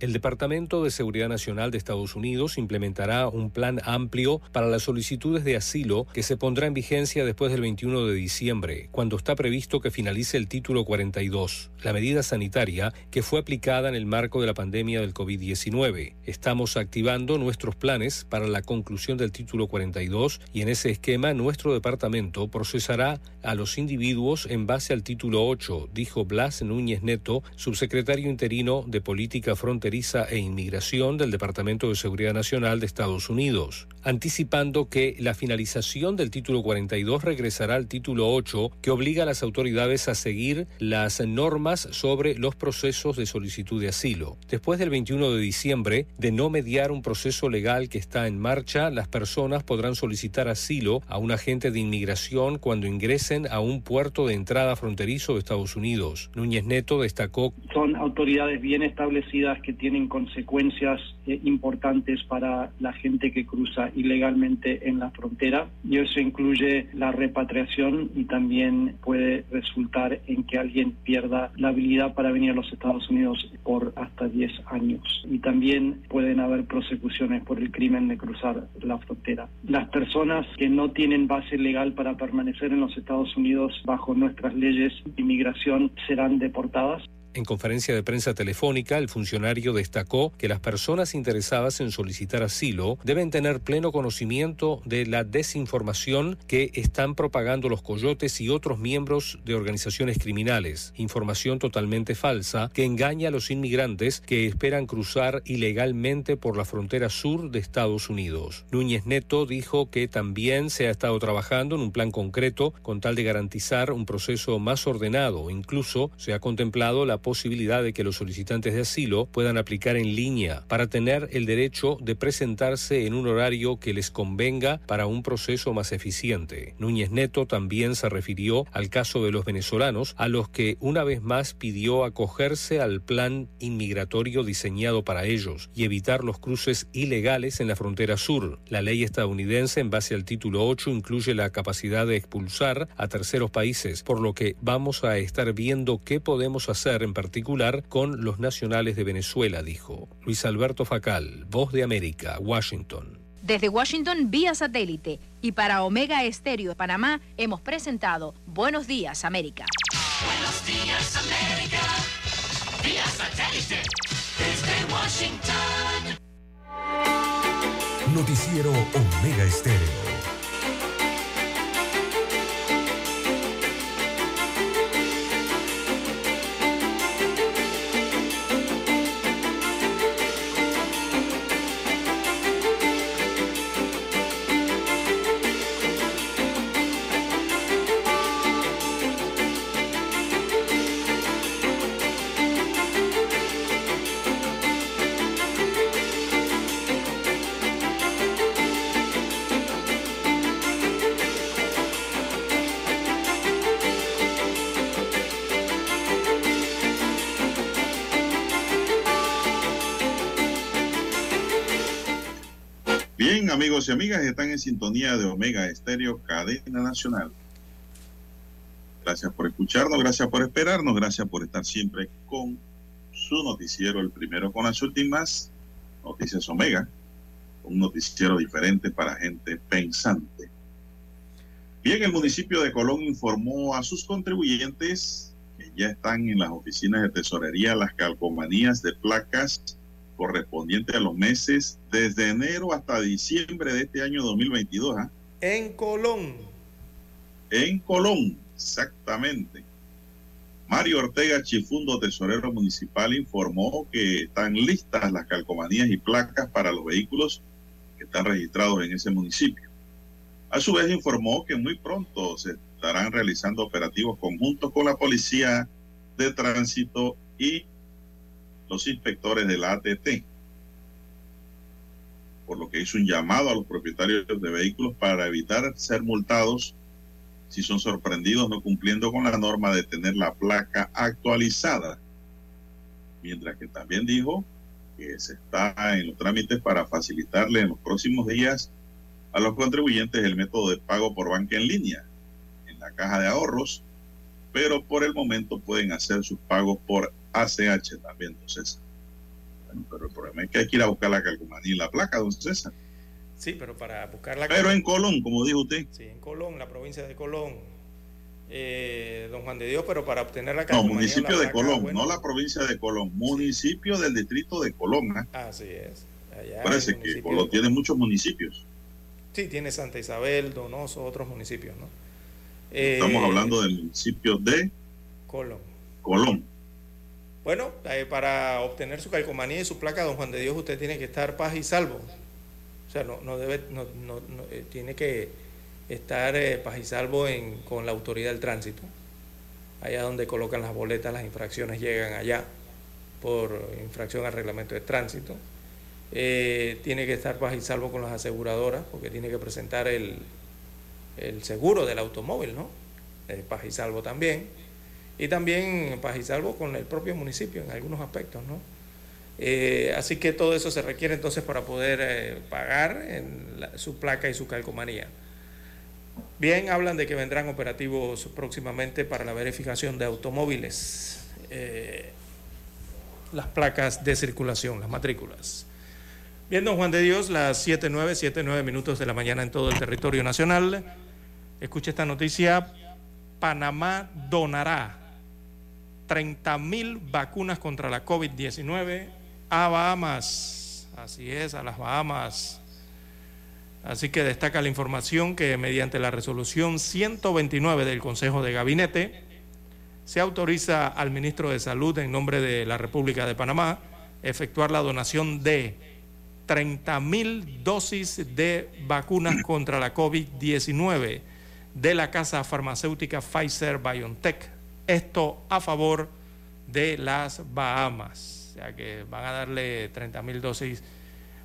El Departamento de Seguridad Nacional de Estados Unidos implementará un plan amplio para las solicitudes de asilo que se pondrá en vigencia después del 21 de diciembre, cuando está previsto que finalice el título 42, la medida sanitaria que fue aplicada en el marco de la pandemia del COVID-19. Estamos activando nuestros planes para la conclusión del título 42 y en ese esquema nuestro departamento procesará a los individuos en base al título 8, dijo Blas Núñez Neto, subsecretario interino de Política Fronteriza e Inmigración del Departamento de Seguridad Nacional de Estados Unidos, anticipando que la finalización del título 42 regresará al título 8 que obliga a las autoridades a seguir las normas sobre los procesos de solicitud de asilo. Después del 21 de diciembre, de no mediar un proceso legal que está en marcha, las personas podrán solicitar asilo a un agente de inmigración cuando ingresen a un puerto de entrada fronterizo de Estados Unidos. Núñez Neto destacó son autoridades bien establecidas que tienen consecuencias eh, importantes para la gente que cruza ilegalmente en la frontera y eso incluye la repatriación y también puede resultar en que alguien pierda la habilidad para venir a los Estados Unidos por hasta 10 años y también pueden haber prosecuciones por el crimen de cruzar la frontera. Las personas que no tienen base legal para permanecer en los Estados Unidos bajo nuestras leyes de inmigración serán deportadas. En conferencia de prensa telefónica, el funcionario destacó que las personas interesadas en solicitar asilo deben tener pleno conocimiento de la desinformación que están propagando los coyotes y otros miembros de organizaciones criminales, información totalmente falsa que engaña a los inmigrantes que esperan cruzar ilegalmente por la frontera sur de Estados Unidos. Núñez Neto dijo que también se ha estado trabajando en un plan concreto con tal de garantizar un proceso más ordenado, incluso se ha contemplado la posibilidad de que los solicitantes de asilo puedan aplicar en línea para tener el derecho de presentarse en un horario que les convenga para un proceso más eficiente. Núñez Neto también se refirió al caso de los venezolanos, a los que una vez más pidió acogerse al plan inmigratorio diseñado para ellos y evitar los cruces ilegales en la frontera sur. La ley estadounidense, en base al título 8, incluye la capacidad de expulsar a terceros países, por lo que vamos a estar viendo qué podemos hacer en particular con los nacionales de Venezuela, dijo. Luis Alberto Facal, Voz de América, Washington. Desde Washington vía satélite y para Omega Estéreo de Panamá hemos presentado Buenos Días América. Buenos días América, vía satélite desde Washington. Noticiero Omega Estéreo. Amigas, están en sintonía de Omega Estéreo, cadena nacional. Gracias por escucharnos, gracias por esperarnos, gracias por estar siempre con su noticiero, el primero con las últimas noticias Omega, un noticiero diferente para gente pensante. Bien, el municipio de Colón informó a sus contribuyentes que ya están en las oficinas de tesorería las calcomanías de placas correspondiente a los meses desde enero hasta diciembre de este año 2022. ¿ah? En Colón. En Colón, exactamente. Mario Ortega Chifundo, tesorero municipal, informó que están listas las calcomanías y placas para los vehículos que están registrados en ese municipio. A su vez informó que muy pronto se estarán realizando operativos conjuntos con la Policía de Tránsito y los inspectores de la ATT, por lo que hizo un llamado a los propietarios de vehículos para evitar ser multados si son sorprendidos no cumpliendo con la norma de tener la placa actualizada. Mientras que también dijo que se está en los trámites para facilitarle en los próximos días a los contribuyentes el método de pago por banca en línea en la caja de ahorros, pero por el momento pueden hacer sus pagos por ACH también, don César. Bueno, pero el problema es que hay que ir a buscar la calcomanía y la placa, don César. Sí, pero para buscar la Pero en Colón, como dijo usted. Sí, en Colón, la provincia de Colón. Eh, don Juan de Dios, pero para obtener la No, calcomanía, municipio la de placa, Colón, bueno, no la provincia de Colón, municipio del distrito de Colón. ¿ah? Así es. Allá Parece que municipio Colón tiene muchos municipios. Sí, tiene Santa Isabel, Donoso, otros municipios, ¿no? Estamos Eh, hablando del municipio de Colón. Colón. Bueno, eh, para obtener su calcomanía y su placa, don Juan de Dios, usted tiene que estar paz y salvo. O sea, no, no debe, no, no- eh, tiene que estar eh, paz y salvo con la autoridad del tránsito. Allá donde colocan las boletas, las infracciones llegan allá por infracción al reglamento de tránsito. Eh, tiene que estar paz y salvo con las aseguradoras, porque tiene que presentar el, el seguro del automóvil, ¿no? Eh, paz y salvo también. Y también paz y salvo con el propio municipio en algunos aspectos, ¿no? Eh, así que todo eso se requiere entonces para poder eh, pagar en la- su placa y su calcomanía. Bien, hablan de que vendrán operativos próximamente para la verificación de automóviles, eh, las placas de circulación, las matrículas. Bien, don Juan de Dios, las 7.9, 7.9 minutos de la mañana en todo el territorio nacional. Escuche esta noticia. Panamá donará 30 mil vacunas contra la COVID-19 a Bahamas. Así es, a las Bahamas. Así que destaca la información que mediante la resolución 129 del Consejo de Gabinete se autoriza al ministro de Salud en nombre de la República de Panamá efectuar la donación de 30 mil dosis de vacunas contra la COVID-19 de la casa farmacéutica Pfizer BioNTech. Esto a favor de las Bahamas. O sea que van a darle 30 mil dosis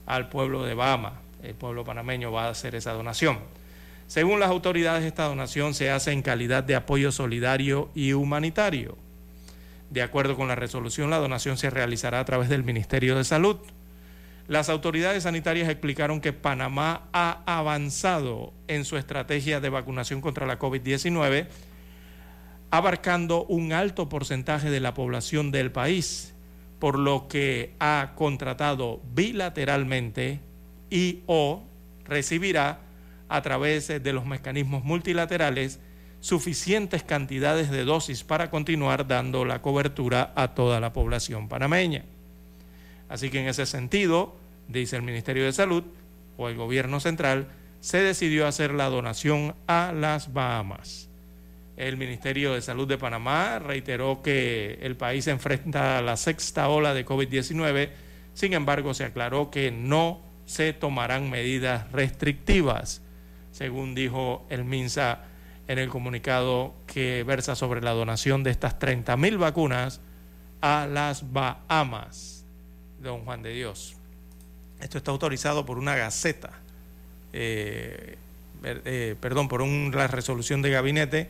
al pueblo de Bahamas. El pueblo panameño va a hacer esa donación. Según las autoridades, esta donación se hace en calidad de apoyo solidario y humanitario. De acuerdo con la resolución, la donación se realizará a través del Ministerio de Salud. Las autoridades sanitarias explicaron que Panamá ha avanzado en su estrategia de vacunación contra la COVID-19, abarcando un alto porcentaje de la población del país, por lo que ha contratado bilateralmente y o recibirá a través de los mecanismos multilaterales suficientes cantidades de dosis para continuar dando la cobertura a toda la población panameña. Así que en ese sentido, dice el Ministerio de Salud o el gobierno central, se decidió hacer la donación a las Bahamas. El Ministerio de Salud de Panamá reiteró que el país enfrenta la sexta ola de COVID-19, sin embargo se aclaró que no se tomarán medidas restrictivas, según dijo el MINSA en el comunicado que versa sobre la donación de estas 30 mil vacunas a las Bahamas, don Juan de Dios. Esto está autorizado por una gaceta, eh, eh, perdón, por una resolución de gabinete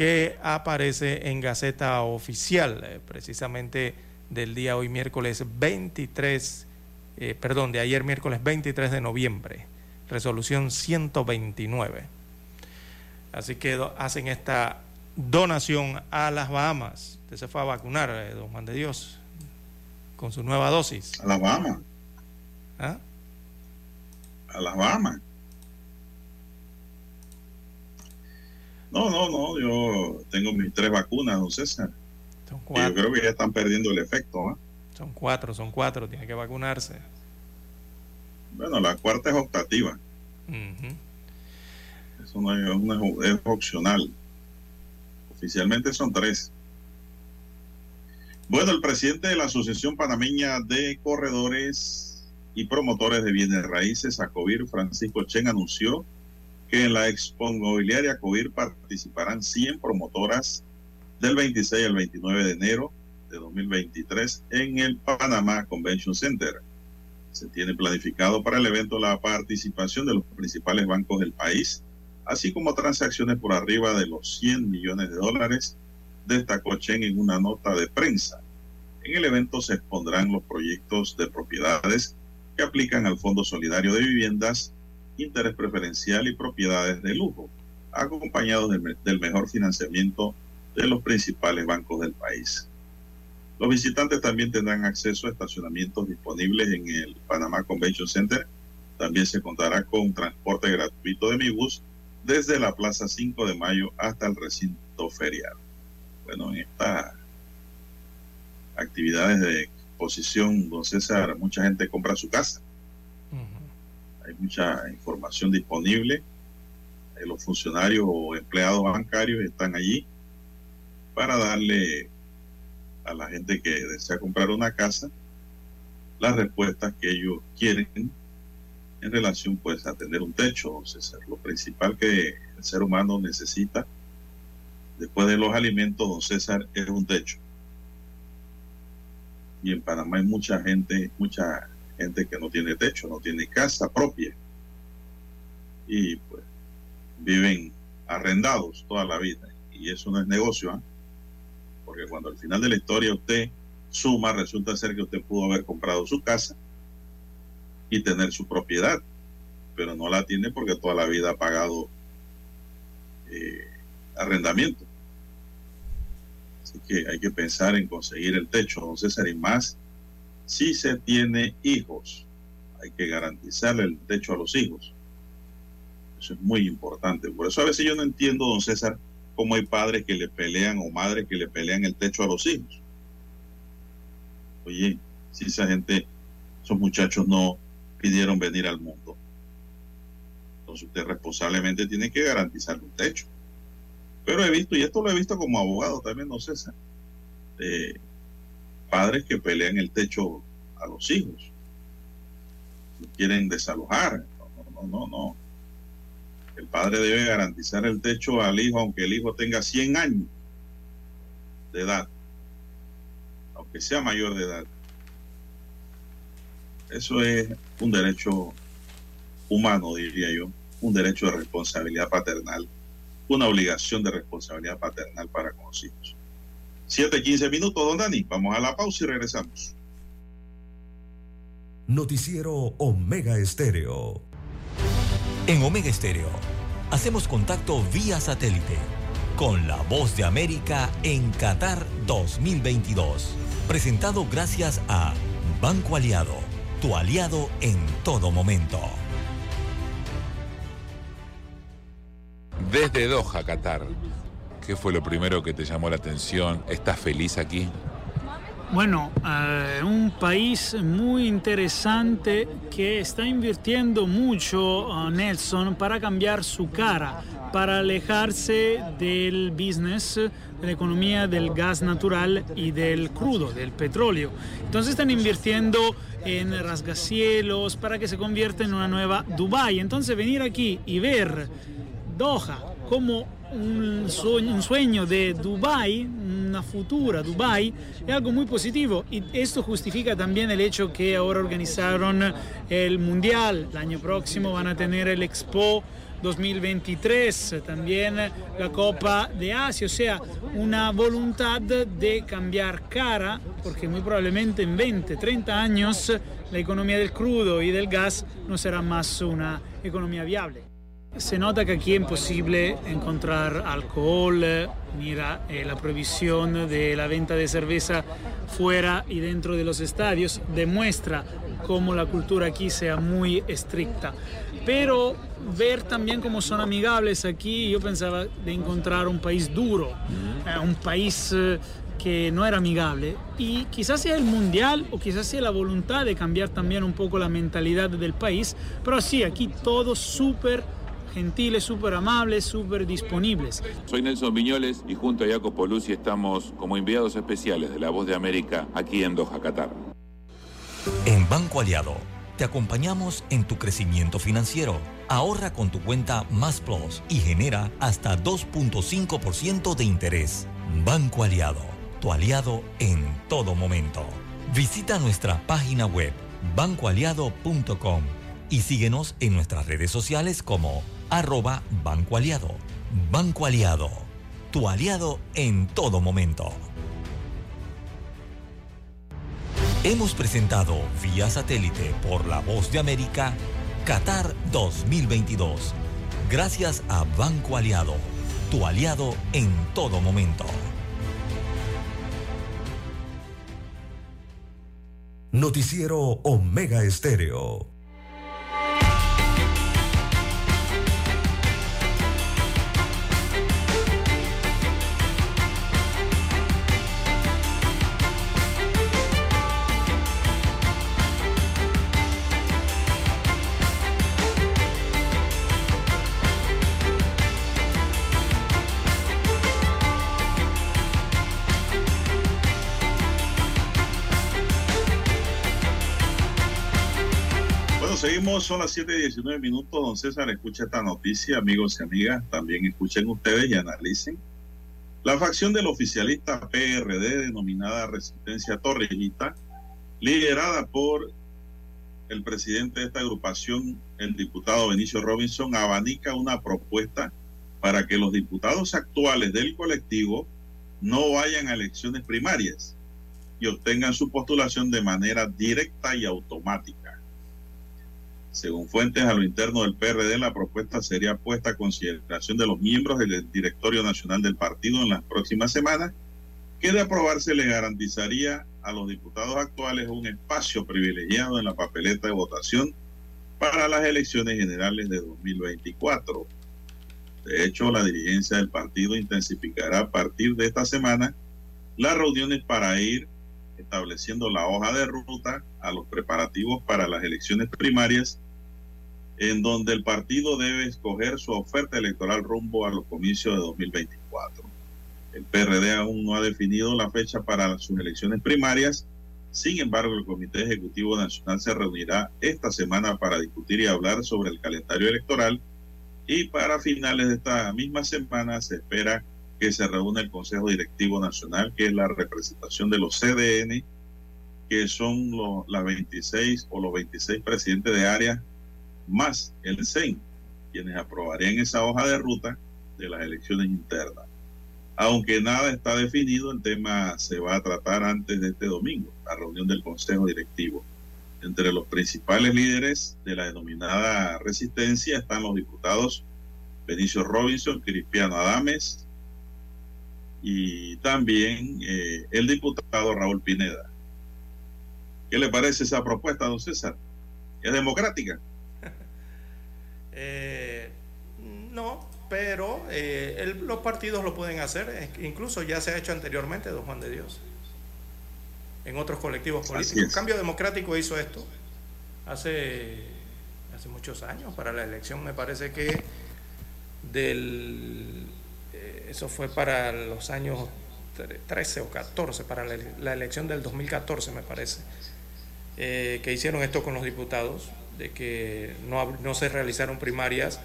que aparece en Gaceta Oficial, eh, precisamente del día hoy miércoles 23, eh, perdón, de ayer miércoles 23 de noviembre, resolución 129. Así que hacen esta donación a las Bahamas. Usted se fue a vacunar, eh, don Juan de Dios, con su nueva dosis. A las Bahamas. ¿Ah? A las Bahamas. No, no, no, yo tengo mis tres vacunas, don César. Son Y yo cuatro, creo que ya están perdiendo el efecto. ¿ah? son cuatro, son cuatro, tiene que vacunarse. Bueno, la cuarta es optativa. Eso no es, es opcional. Oficialmente son tres. Bueno, el presidente de la Asociación Panameña de Corredores y Promotores de Bienes Raíces, ACOBIR, Francisco Chen, anunció que en la Expo Inmobiliaria ACOBIR participarán 100 promotoras del 26 al 29 de enero de 2023 en el Panamá Convention Center. Se tiene planificado para el evento la participación de los principales bancos del país, así como transacciones por arriba de los 100 millones de dólares, destacó Chen en una nota de prensa. En el evento se expondrán los proyectos de propiedades que aplican al Fondo Solidario de Viviendas, interés preferencial y propiedades de lujo, acompañados del, me- del mejor financiamiento de los principales bancos del país. Los visitantes también tendrán acceso a estacionamientos disponibles en el Panamá Convention Center. También se contará con transporte gratuito de Mibus desde la Plaza 5 de Mayo hasta el recinto ferial. Bueno, en estas actividades de exposición, don César, mucha gente compra su casa. Mucha información disponible. Eh, Los funcionarios o empleados bancarios están allí para darle a la gente que desea comprar una casa las respuestas que ellos quieren en relación pues a tener un techo, César. Lo principal que el ser humano necesita después de los alimentos, don César, es un techo. Y en Panamá hay mucha gente, mucha gente que no tiene techo, no tiene casa propia. Y pues viven arrendados toda la vida. Y eso no es negocio, ¿ah? porque cuando al final de la historia usted suma, resulta ser que usted pudo haber comprado su casa y tener su propiedad, pero no la tiene porque toda la vida ha pagado eh, arrendamiento. Así que hay que pensar en conseguir el techo, don César, y más si se tiene hijos. Hay que garantizarle el techo a los hijos. Eso es muy importante. Por eso a veces yo no entiendo, don César, cómo hay padres que le pelean o madres que le pelean el techo a los hijos. Oye, si esa gente, esos muchachos no pidieron venir al mundo. Entonces usted responsablemente tiene que garantizarle un techo. Pero he visto, y esto lo he visto como abogado también, no César, eh, padres que pelean el techo a los hijos. quieren desalojar. No, no, no, no. El padre debe garantizar el techo al hijo, aunque el hijo tenga 100 años de edad, aunque sea mayor de edad. Eso es un derecho humano, diría yo, un derecho de responsabilidad paternal, una obligación de responsabilidad paternal para con los hijos. 7:15 minutos, don Dani. Vamos a la pausa y regresamos. Noticiero Omega Estéreo. En Omega Estéreo hacemos contacto vía satélite con la voz de América en Qatar 2022. Presentado gracias a Banco Aliado, tu aliado en todo momento. Desde Doha, Qatar, ¿qué fue lo primero que te llamó la atención? ¿Estás feliz aquí? Bueno, eh, un país muy interesante que está invirtiendo mucho uh, Nelson para cambiar su cara, para alejarse del business, de la economía del gas natural y del crudo, del petróleo. Entonces están invirtiendo en rasgacielos para que se convierta en una nueva Dubai. Entonces venir aquí y ver Doha como un sueño, de Dubai, una futura Dubai, es algo muy positivo. Y esto justifica también el hecho que ahora organizaron el Mundial, el año próximo van a tener el Expo 2023, también la Copa de Asia, o sea, una voluntad de cambiar cara, porque muy probablemente en 20, 30 años la economía del crudo y del gas no será más una economía viable. Se nota que aquí es imposible encontrar alcohol, mira eh, la prohibición de la venta de cerveza fuera y dentro de los estadios demuestra cómo la cultura aquí sea muy estricta. Pero ver también cómo son amigables aquí, yo pensaba de encontrar un país duro, eh, un país eh, que no era amigable. Y quizás sea el mundial o quizás sea la voluntad de cambiar también un poco la mentalidad del país, pero sí, aquí todo súper gentiles, súper amables, súper disponibles. Soy Nelson Viñoles y junto a Jacopo Poluzzi estamos como enviados especiales de La Voz de América aquí en Doha, Qatar. En Banco Aliado te acompañamos en tu crecimiento financiero. Ahorra con tu cuenta Más Plus y genera hasta 2.5% de interés. Banco Aliado, tu aliado en todo momento. Visita nuestra página web bancoaliado.com y síguenos en nuestras redes sociales como arroba Banco Aliado. Banco Aliado, tu aliado en todo momento. Hemos presentado vía satélite por la voz de América Qatar 2022. Gracias a Banco Aliado, tu aliado en todo momento. Noticiero Omega Estéreo. Son las 7 y 19 minutos. Don César, escucha esta noticia, amigos y amigas. También escuchen ustedes y analicen. La facción del oficialista PRD, denominada Resistencia Torrejita, liderada por el presidente de esta agrupación, el diputado Benicio Robinson, abanica una propuesta para que los diputados actuales del colectivo no vayan a elecciones primarias. y obtengan su postulación de manera directa y automática. Según fuentes a lo interno del PRD, la propuesta sería puesta a consideración de los miembros del directorio nacional del partido en las próximas semanas, que de aprobarse le garantizaría a los diputados actuales un espacio privilegiado en la papeleta de votación para las elecciones generales de 2024. De hecho, la dirigencia del partido intensificará a partir de esta semana las reuniones para ir estableciendo la hoja de ruta a los preparativos para las elecciones primarias, en donde el partido debe escoger su oferta electoral rumbo a los comicios de 2024. El PRD aún no ha definido la fecha para sus elecciones primarias, sin embargo, el Comité Ejecutivo Nacional se reunirá esta semana para discutir y hablar sobre el calendario electoral y para finales de esta misma semana se espera que se reúna el Consejo Directivo Nacional, que es la representación de los CDN, que son las 26 o los 26 presidentes de área, más el CEN, quienes aprobarían esa hoja de ruta de las elecciones internas. Aunque nada está definido, el tema se va a tratar antes de este domingo, la reunión del Consejo Directivo. Entre los principales líderes de la denominada resistencia están los diputados Benicio Robinson, Cristiano Adames, y también eh, el diputado Raúl Pineda. ¿Qué le parece esa propuesta, don César? ¿Es democrática? <laughs> eh, no, pero eh, el, los partidos lo pueden hacer, incluso ya se ha hecho anteriormente, don Juan de Dios, en otros colectivos políticos. Cambio Democrático hizo esto hace, hace muchos años, para la elección me parece que del eso fue para los años 13 o 14, para la, elección del 2014 me parece, eh, que hicieron esto con los diputados, de que no, no se realizaron primarias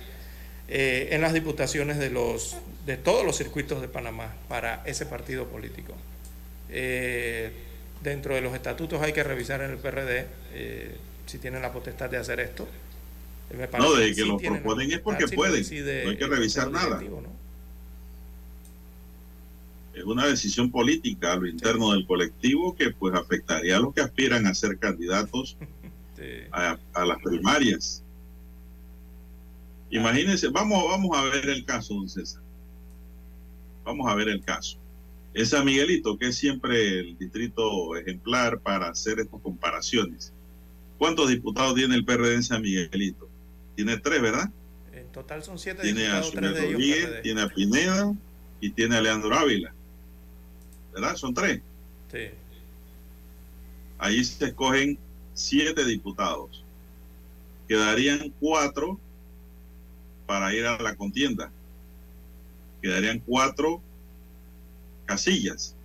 eh, en las diputaciones de, los, de todos los circuitos de Panamá para ese partido político. Eh, dentro de los estatutos hay que revisar en el PRD si tienen la potestad de hacer esto. no, de que, lo proponen es porque pueden, no hay que revisar nada es una decisión política a lo interno del colectivo que pues afectaría a los que aspiran a ser candidatos <laughs> a, las primarias. Imagínense, vamos, vamos a ver el caso, don César. Vamos a ver el caso. Es San Miguelito, que es siempre el distrito ejemplar para hacer estas comparaciones. ¿Cuántos diputados tiene el PRD en San Miguelito? Tiene tres, ¿verdad? En total son siete tiene a Rodríguez, tiene a Pineda y tiene a Leandro Ávila. ¿Verdad? Son tres. Sí. Allí se escogen siete diputados. Quedarían cuatro para ir a la contienda. Quedarían cuatro casillas.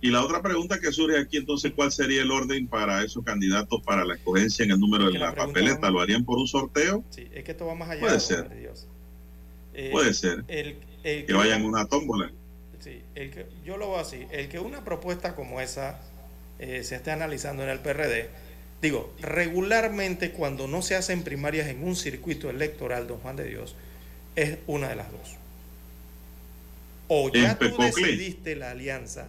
Y la otra pregunta que surge aquí, entonces, ¿cuál sería el orden para esos candidatos para la escogencia en el número de la, papeleta? ¿Lo harían por un sorteo? Sí, es que esto va más allá. Puede ser. Puede ser. que vayan una tómbola. El que, yo lo veo así, el que una propuesta como esa eh, se esté analizando en el PRD, digo, regularmente cuando no se hacen primarias en un circuito electoral, don Juan de Dios, es una de las dos. O ya tú decidiste la alianza.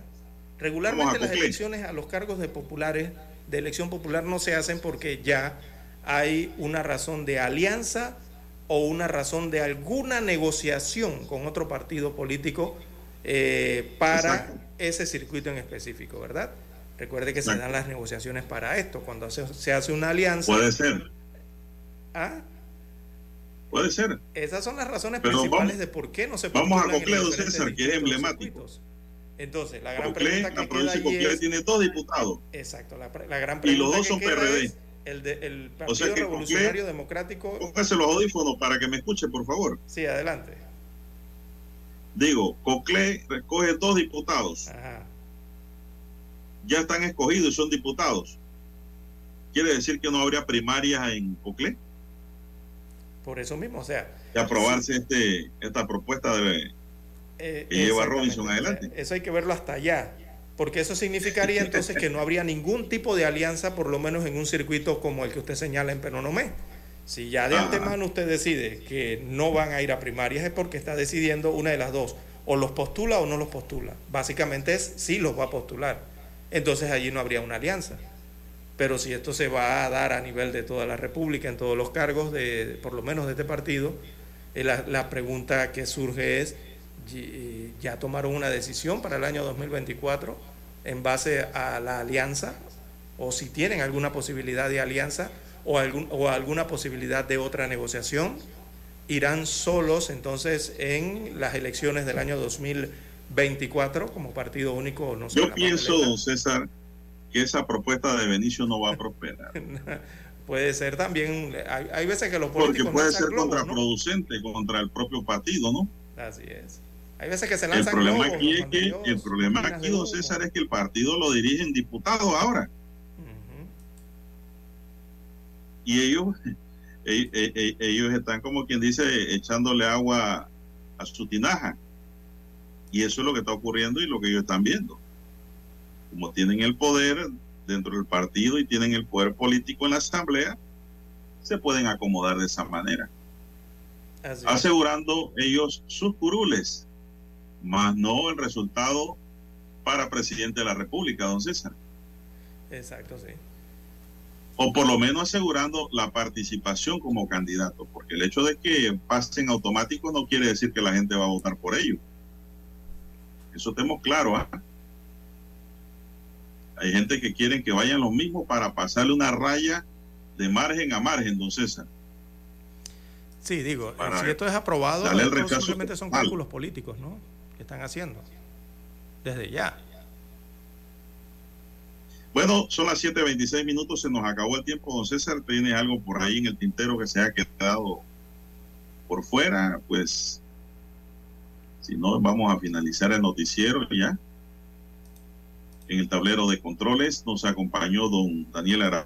Regularmente las elecciones a los cargos de populares, de elección popular, no se hacen porque ya hay una razón de alianza o una razón de alguna negociación con otro partido político eh, para ese circuito en específico, ¿verdad? Recuerde que se dan las negociaciones para esto, cuando se, hace una alianza. Puede ser. ¿Ah? Puede ser. Esas son las razones principales de por qué no se Vamos a Cocleo César, que es emblemático. Entonces, la gran pregunta que la provincia de es, tiene dos diputados. Exacto, la, la gran pregunta Y los dos son PRD. el, de, el Partido Revolucionario Democrático. Póngase los audífonos para que me escuche, por favor. Sí, adelante. Digo, Cocle recoge dos diputados. Ya están escogidos y son diputados. ¿Quiere decir que no habría primarias en Cocle? Por eso mismo, o sea. De aprobarse este, esta propuesta de, eh, que lleva Robinson adelante. Eso hay que verlo hasta allá. Porque eso significaría entonces que no habría ningún tipo de alianza, por lo menos en un circuito como el que usted señala en Penonomé. Si ya de antemano usted decide que no van a ir a primarias es porque está decidiendo una de las dos. o los postula o no los postula. Básicamente es si los va a postular. Entonces allí no habría una alianza. Pero si esto se va a dar a nivel de toda la República, en todos los cargos, de, por lo menos de este partido, eh, la, la pregunta que surge es, ¿ya tomaron una decisión para el año 2024 en base a la alianza? ¿O si tienen alguna posibilidad de alianza o, algún, o alguna posibilidad de otra negociación? irán solos entonces en las elecciones del año 2024 como partido único. No Yo pienso, don César, que esa propuesta de Benicio no va a prosperar. <laughs> puede ser también, hay, hay, veces que los políticos... Porque puede ser contraproducente ¿no? contra el propio partido, ¿no? Así es. Hay veces que se lanzan El problema aquí es que, el problema aquí, don César, es que el partido lo dirigen diputados ahora. Uh -huh. Y ellos <laughs> ellos están como quien dice echándole agua a su tinaja. Y eso es lo que está ocurriendo y lo que ellos están viendo. Como tienen el poder dentro del partido y tienen el poder político en la asamblea, se pueden acomodar de esa manera. Así asegurando ellos sus curules, más no el resultado para presidente de la República, don César. Exacto, sí o por lo menos asegurando la participación como candidato, porque el hecho de que pasen automático no quiere decir que la gente va a votar por ellos. Eso tenemos claro. ¿eh? Hay gente que quieren que vayan los mismos para pasarle una raya de margen a margen, don César. Sí, digo, para si esto es aprobado, simplemente son cálculos políticos, ¿no? Que están haciendo desde ya. Bueno, son las 7.26 minutos, se nos acabó el tiempo. Don César, ¿tiene algo por ahí en el tintero que se ha quedado por fuera? Pues, si no, vamos a finalizar el noticiero ya. En el tablero de controles nos acompañó don Daniel Arau.